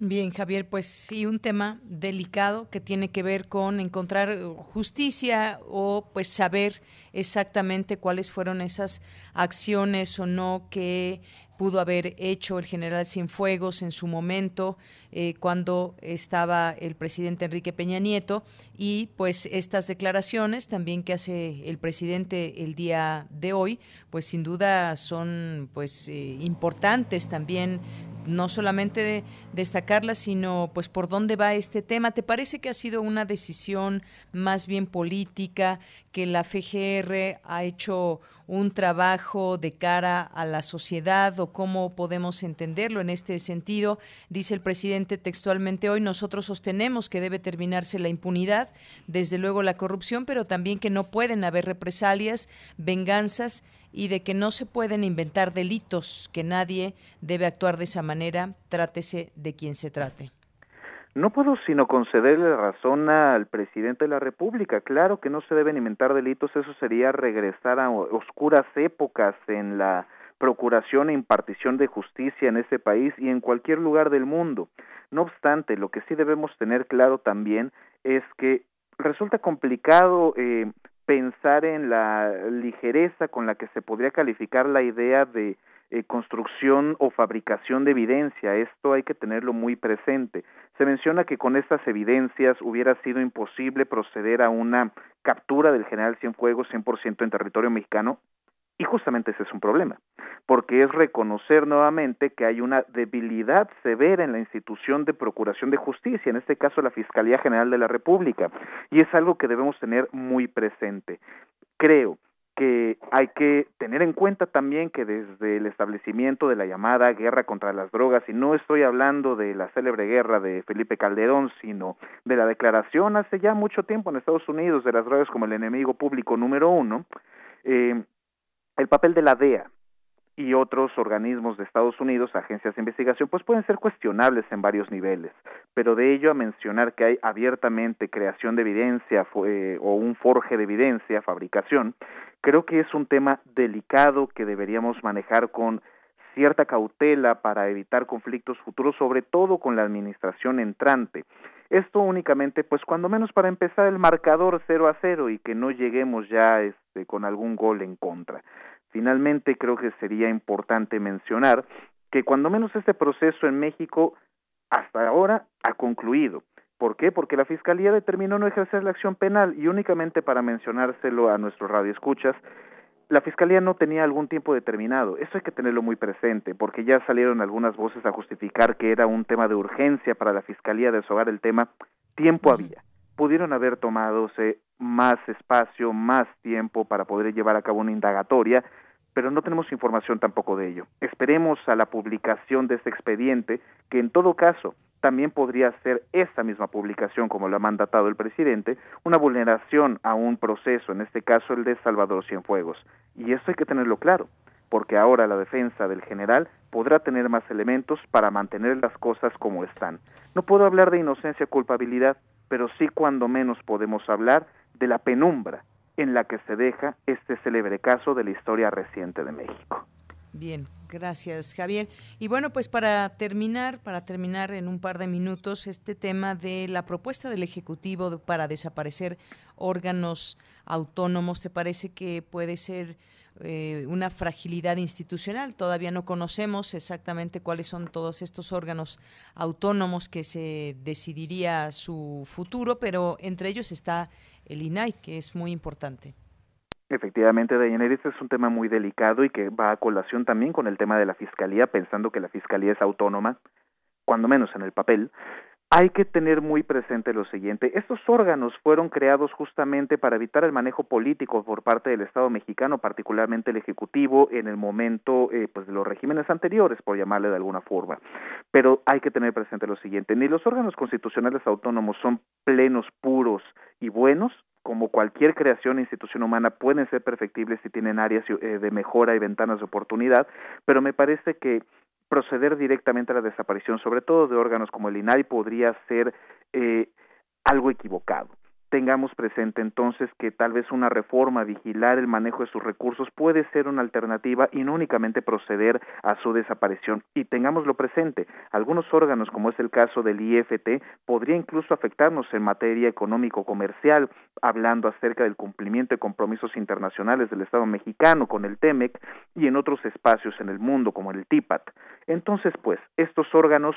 Bien, Javier, pues sí, un tema delicado que tiene que ver con encontrar justicia o pues saber exactamente cuáles fueron esas acciones o no que pudo haber hecho el general Cienfuegos en su momento eh, cuando estaba el presidente Enrique Peña Nieto y pues estas declaraciones también que hace el presidente el día de hoy pues sin duda son pues eh, importantes también no solamente de destacarla, sino pues por dónde va este tema. ¿Te parece que ha sido una decisión más bien política, que la FGR ha hecho un trabajo de cara a la sociedad o cómo podemos entenderlo en este sentido? Dice el presidente textualmente hoy, nosotros sostenemos que debe terminarse la impunidad, desde luego la corrupción, pero también que no pueden haber represalias, venganzas y de que no se pueden inventar delitos, que nadie debe actuar de esa manera, trátese de quien se trate. No puedo sino concederle razón al presidente de la República. Claro que no se deben inventar delitos, eso sería regresar a oscuras épocas en la procuración e impartición de justicia en ese país y en cualquier lugar del mundo. No obstante, lo que sí debemos tener claro también es que resulta complicado eh, pensar en la ligereza con la que se podría calificar la idea de eh, construcción o fabricación de evidencia. Esto hay que tenerlo muy presente. Se menciona que con estas evidencias hubiera sido imposible proceder a una captura del general Cienfuegos 100% en territorio mexicano y justamente ese es un problema, porque es reconocer nuevamente que hay una debilidad severa en la institución de procuración de justicia, en este caso la Fiscalía General de la República, y es algo que debemos tener muy presente. Creo que hay que tener en cuenta también que desde el establecimiento de la llamada guerra contra las drogas, y no estoy hablando de la célebre guerra de Felipe Calderón, sino de la declaración hace ya mucho tiempo en Estados Unidos de las drogas como el enemigo público número uno, eh, el papel de la DEA y otros organismos de Estados Unidos, agencias de investigación, pues pueden ser cuestionables en varios niveles, pero de ello a mencionar que hay abiertamente creación de evidencia eh, o un forje de evidencia, fabricación, creo que es un tema delicado que deberíamos manejar con cierta cautela para evitar conflictos futuros, sobre todo con la administración entrante. Esto únicamente, pues cuando menos para empezar el marcador 0 a 0 y que no lleguemos ya este, con algún gol en contra. Finalmente, creo que sería importante mencionar que cuando menos este proceso en México hasta ahora ha concluido. ¿Por qué? Porque la Fiscalía determinó no ejercer la acción penal y únicamente para mencionárselo a nuestros radioescuchas, la Fiscalía no tenía algún tiempo determinado. Eso hay que tenerlo muy presente, porque ya salieron algunas voces a justificar que era un tema de urgencia para la Fiscalía deshogar el tema. Tiempo había. Pudieron haber tomadose más espacio, más tiempo para poder llevar a cabo una indagatoria, pero no tenemos información tampoco de ello. Esperemos a la publicación de este expediente, que en todo caso también podría ser esta misma publicación, como lo ha mandatado el presidente, una vulneración a un proceso, en este caso el de Salvador Cienfuegos. Y esto hay que tenerlo claro, porque ahora la defensa del general podrá tener más elementos para mantener las cosas como están. No puedo hablar de inocencia o culpabilidad, pero sí cuando menos podemos hablar de la penumbra en la que se deja este célebre caso de la historia reciente de México. Bien, gracias Javier. Y bueno, pues para terminar, para terminar en un par de minutos, este tema de la propuesta del Ejecutivo para desaparecer órganos autónomos, ¿te parece que puede ser eh, una fragilidad institucional? Todavía no conocemos exactamente cuáles son todos estos órganos autónomos que se decidiría su futuro, pero entre ellos está el INAI, que es muy importante. Efectivamente, Dayaneri, este es un tema muy delicado y que va a colación también con el tema de la fiscalía, pensando que la fiscalía es autónoma, cuando menos en el papel. Hay que tener muy presente lo siguiente, estos órganos fueron creados justamente para evitar el manejo político por parte del Estado mexicano, particularmente el Ejecutivo, en el momento eh, pues de los regímenes anteriores, por llamarle de alguna forma. Pero hay que tener presente lo siguiente, ni los órganos constitucionales autónomos son plenos, puros y buenos, como cualquier creación e institución humana, pueden ser perfectibles si tienen áreas eh, de mejora y ventanas de oportunidad, pero me parece que proceder directamente a la desaparición, sobre todo de órganos como el INAI, podría ser eh, algo equivocado tengamos presente entonces que tal vez una reforma, vigilar el manejo de sus recursos puede ser una alternativa y no únicamente proceder a su desaparición. Y tengámoslo presente, algunos órganos, como es el caso del IFT, podría incluso afectarnos en materia económico-comercial, hablando acerca del cumplimiento de compromisos internacionales del Estado mexicano con el TEMEC y en otros espacios en el mundo, como el TIPAT. Entonces, pues, estos órganos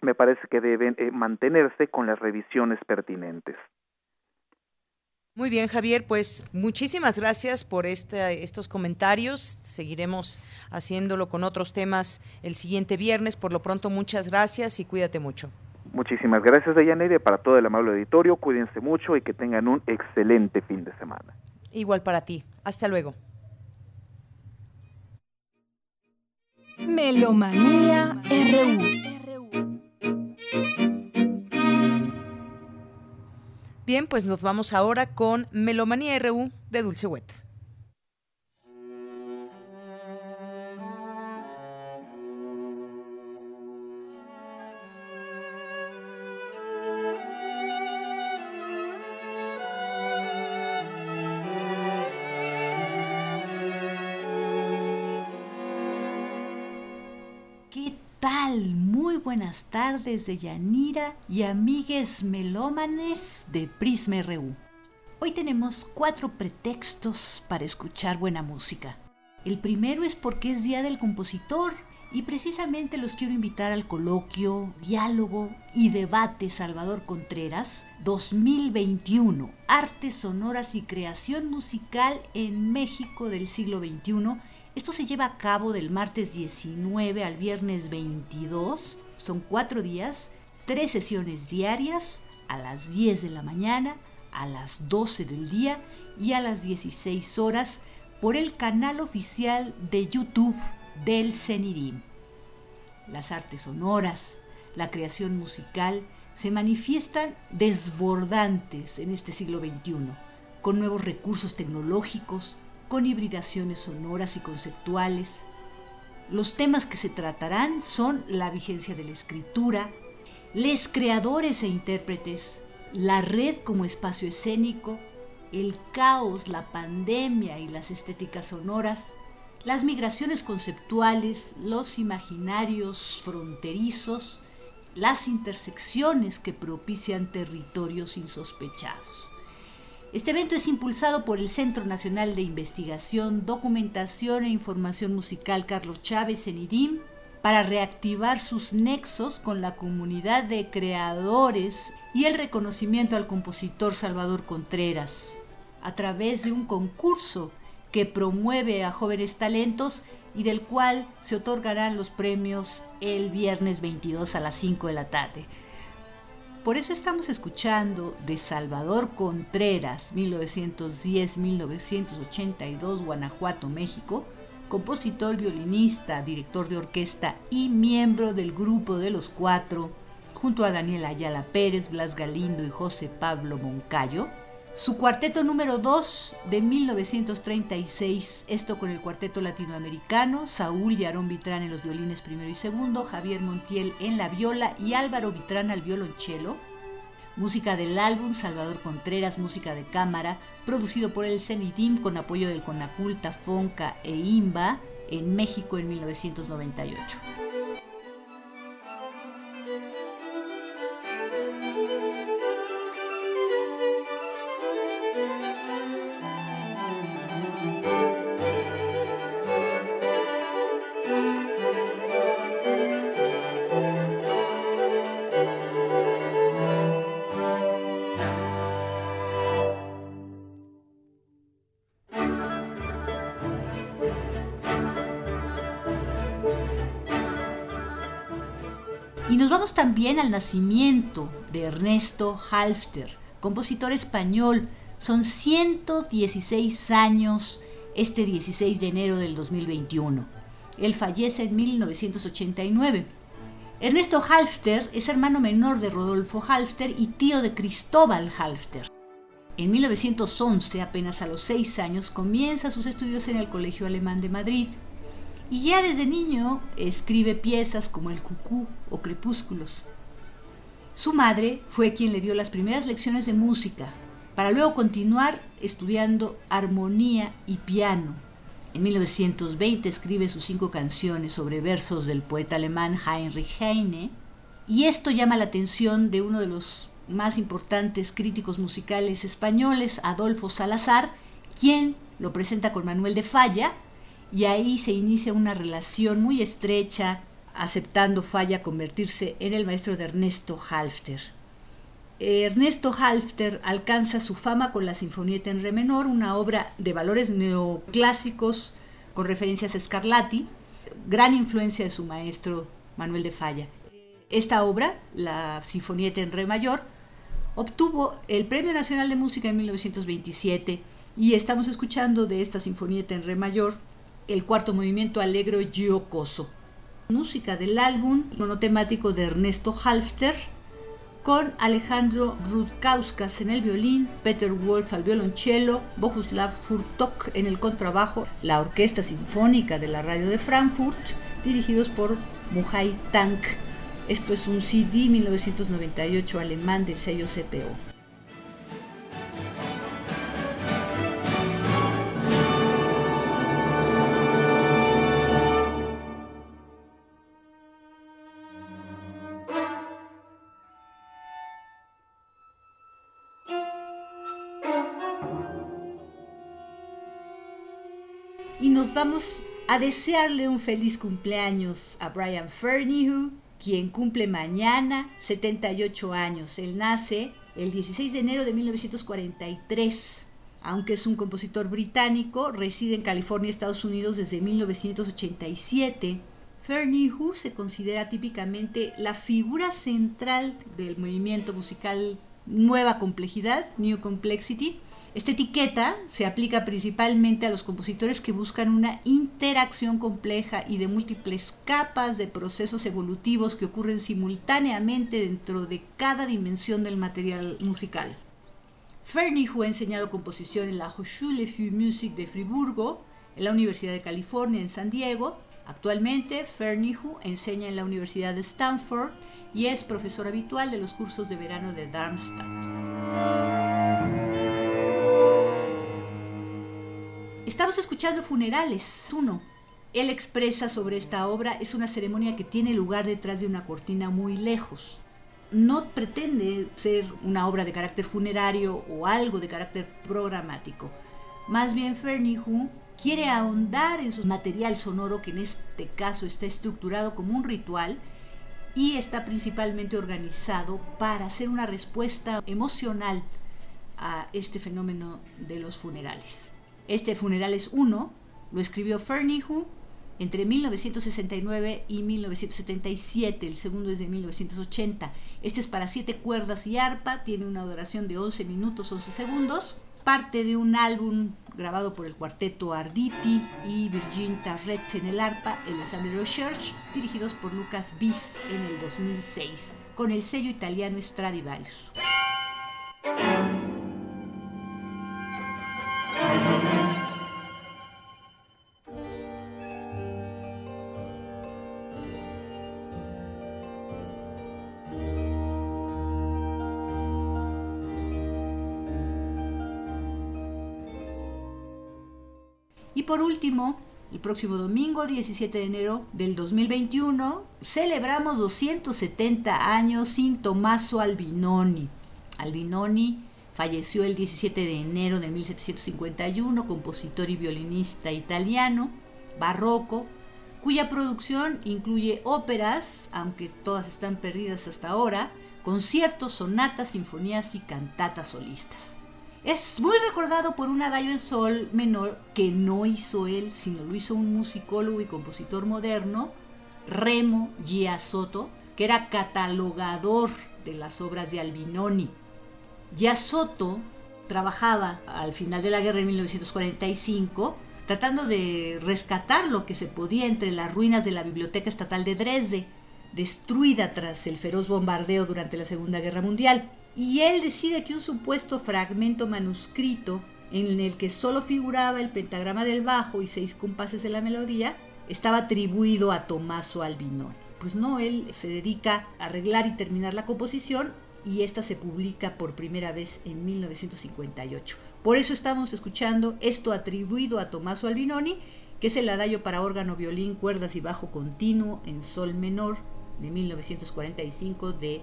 me parece que deben eh, mantenerse con las revisiones pertinentes. Muy bien, Javier, pues muchísimas gracias por este, estos comentarios. Seguiremos haciéndolo con otros temas el siguiente viernes. Por lo pronto, muchas gracias y cuídate mucho. Muchísimas gracias, Deyanere, para todo el amable auditorio. Cuídense mucho y que tengan un excelente fin de semana. Igual para ti. Hasta luego. Melomanía RU. Bien, pues nos vamos ahora con Melomanía RU de Dulce Wet. Buenas tardes de Yanira y amigues melómanes de Prisma RU. Hoy tenemos cuatro pretextos para escuchar buena música. El primero es porque es Día del Compositor y precisamente los quiero invitar al coloquio, diálogo y debate Salvador Contreras 2021, Artes Sonoras y Creación Musical en México del siglo XXI. Esto se lleva a cabo del martes 19 al viernes 22 son cuatro días, tres sesiones diarias a las 10 de la mañana, a las 12 del día y a las 16 horas por el canal oficial de YouTube del CENIRIM. Las artes sonoras, la creación musical se manifiestan desbordantes en este siglo XXI, con nuevos recursos tecnológicos, con hibridaciones sonoras y conceptuales, los temas que se tratarán son la vigencia de la escritura, les creadores e intérpretes, la red como espacio escénico, el caos, la pandemia y las estéticas sonoras, las migraciones conceptuales, los imaginarios fronterizos, las intersecciones que propician territorios insospechados. Este evento es impulsado por el Centro Nacional de Investigación, Documentación e Información Musical Carlos Chávez en IDIM para reactivar sus nexos con la comunidad de creadores y el reconocimiento al compositor Salvador Contreras a través de un concurso que promueve a jóvenes talentos y del cual se otorgarán los premios el viernes 22 a las 5 de la tarde. Por eso estamos escuchando de Salvador Contreras, 1910-1982, Guanajuato, México, compositor, violinista, director de orquesta y miembro del grupo de los cuatro, junto a Daniel Ayala Pérez, Blas Galindo y José Pablo Moncayo. Su cuarteto número 2 de 1936, esto con el cuarteto latinoamericano, Saúl y Aarón Vitrán en los violines primero y segundo, Javier Montiel en la viola y Álvaro Vitrán al violonchelo. Música del álbum Salvador Contreras, música de cámara, producido por el CENIDIM con apoyo del Conaculta, Fonca e IMBA en México en 1998. También al nacimiento de Ernesto Halfter, compositor español. Son 116 años este 16 de enero del 2021. Él fallece en 1989. Ernesto Halfter es hermano menor de Rodolfo Halfter y tío de Cristóbal Halfter. En 1911, apenas a los 6 años, comienza sus estudios en el Colegio Alemán de Madrid y ya desde niño escribe piezas como El Cucú o Crepúsculos. Su madre fue quien le dio las primeras lecciones de música, para luego continuar estudiando armonía y piano. En 1920 escribe sus cinco canciones sobre versos del poeta alemán Heinrich Heine, y esto llama la atención de uno de los más importantes críticos musicales españoles, Adolfo Salazar, quien lo presenta con Manuel de Falla, y ahí se inicia una relación muy estrecha, aceptando Falla convertirse en el maestro de Ernesto Halfter. Ernesto Halfter alcanza su fama con la Sinfonieta en Re menor, una obra de valores neoclásicos con referencias a Scarlatti, gran influencia de su maestro Manuel de Falla. Esta obra, la Sinfonieta en Re mayor, obtuvo el Premio Nacional de Música en 1927 y estamos escuchando de esta Sinfonieta en Re mayor el cuarto movimiento alegro giocoso. Música del álbum monotemático de Ernesto Halfter, con Alejandro Rudkauskas en el violín, Peter Wolf al violonchelo, Bohuslav Furtok en el contrabajo, la Orquesta Sinfónica de la Radio de Frankfurt, dirigidos por Muhai Tank. Esto es un CD 1998 alemán del sello CPO. A desearle un feliz cumpleaños a Brian Fernihu, quien cumple mañana 78 años. Él nace el 16 de enero de 1943. Aunque es un compositor británico, reside en California, Estados Unidos desde 1987. Fernihu se considera típicamente la figura central del movimiento musical Nueva Complejidad, New Complexity, esta etiqueta se aplica principalmente a los compositores que buscan una interacción compleja y de múltiples capas de procesos evolutivos que ocurren simultáneamente dentro de cada dimensión del material musical. Fernihu ha enseñado composición en la Hochschule für Musik de Friburgo, en la Universidad de California en San Diego. Actualmente, Fernihu enseña en la Universidad de Stanford y es profesor habitual de los cursos de verano de Darmstadt. Estamos escuchando Funerales 1. Él expresa sobre esta obra, es una ceremonia que tiene lugar detrás de una cortina muy lejos. No pretende ser una obra de carácter funerario o algo de carácter programático. Más bien Fernihu quiere ahondar en su material sonoro que en este caso está estructurado como un ritual y está principalmente organizado para hacer una respuesta emocional a este fenómeno de los funerales. Este Funerales 1 lo escribió Fernihu entre 1969 y 1977, el segundo es de 1980. Este es para siete cuerdas y arpa, tiene una duración de 11 minutos 11 segundos, parte de un álbum grabado por el cuarteto Arditi y Virgin Tarret en el arpa, el ensamble Church, dirigidos por Lucas Bis en el 2006, con el sello italiano Stradivarius. Por último, el próximo domingo 17 de enero del 2021 celebramos 270 años sin Tommaso Albinoni. Albinoni falleció el 17 de enero de 1751, compositor y violinista italiano, barroco, cuya producción incluye óperas, aunque todas están perdidas hasta ahora, conciertos, sonatas, sinfonías y cantatas solistas. Es muy recordado por un adagio en sol menor que no hizo él, sino lo hizo un musicólogo y compositor moderno, Remo Giasotto, que era catalogador de las obras de Albinoni. Giasotto trabajaba al final de la guerra en 1945 tratando de rescatar lo que se podía entre las ruinas de la Biblioteca Estatal de Dresde, destruida tras el feroz bombardeo durante la Segunda Guerra Mundial y él decide que un supuesto fragmento manuscrito en el que solo figuraba el pentagrama del bajo y seis compases de la melodía estaba atribuido a Tommaso Albinoni. Pues no, él se dedica a arreglar y terminar la composición y esta se publica por primera vez en 1958. Por eso estamos escuchando esto atribuido a Tommaso Albinoni, que es el adagio para órgano, violín, cuerdas y bajo continuo en sol menor de 1945 de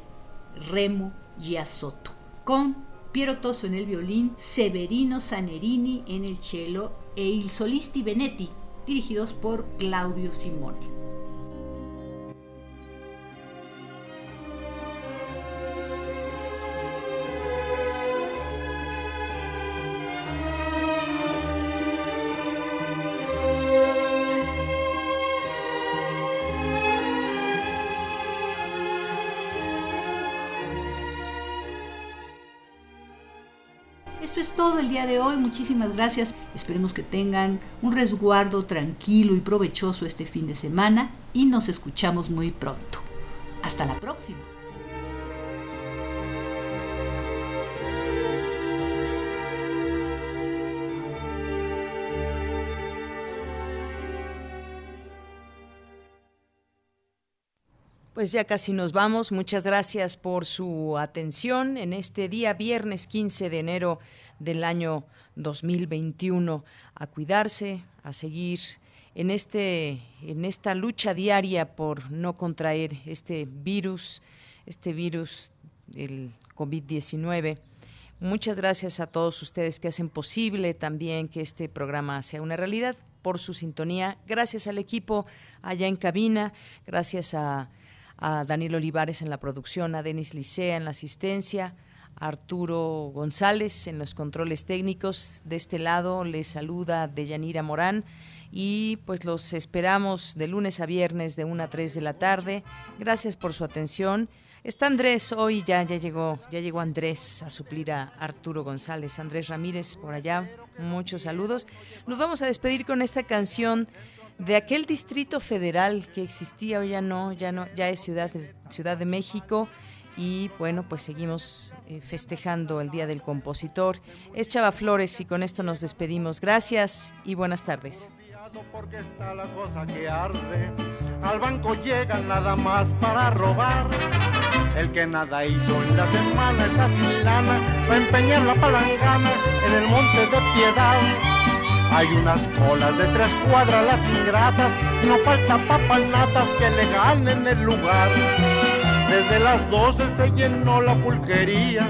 Remo Giasotto, con Piero Toso en el violín, Severino Sanerini en el cello e Il Solisti Benetti, dirigidos por Claudio Simone. De hoy. Muchísimas gracias. Esperemos que tengan un resguardo tranquilo y provechoso este fin de semana y nos escuchamos muy pronto. Hasta la próxima. Pues ya casi nos vamos. Muchas gracias por su atención en este día, viernes 15 de enero del año 2021 a cuidarse, a seguir en este en esta lucha diaria por no contraer este virus, este virus del COVID-19. Muchas gracias a todos ustedes que hacen posible también que este programa sea una realidad por su sintonía. Gracias al equipo allá en cabina, gracias a, a Daniel Olivares en la producción, a Denis Licea en la asistencia, Arturo González en los controles técnicos. De este lado les saluda Deyanira Morán y pues los esperamos de lunes a viernes de 1 a 3 de la tarde. Gracias por su atención. Está Andrés hoy, ya, ya llegó, ya llegó Andrés a suplir a Arturo González. Andrés Ramírez por allá, muchos saludos. Nos vamos a despedir con esta canción de aquel distrito federal que existía, hoy ya no, ya no, ya es Ciudad, Ciudad de México y bueno, pues seguimos eh, festejando el Día del Compositor. Es Chava Flores y con esto nos despedimos. Gracias y buenas tardes. Porque está la cosa que arde. Al banco llegan nada más para robar. El que nada hizo en la semana está sin lana para empeñar la palangana en el monte de piedad. Hay unas colas de tres cuadras las ingratas y no falta papanatas que le ganen el lugar. Desde las doce se llenó la pulquería,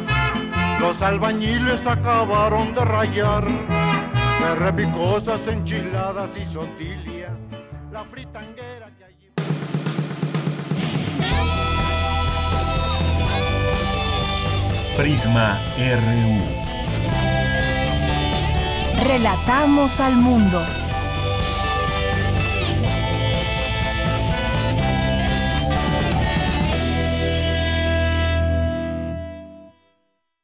los albañiles acabaron de rayar, de repicosas enchiladas y sotilia, la fritanguera que allí... Prisma RU. Relatamos al mundo.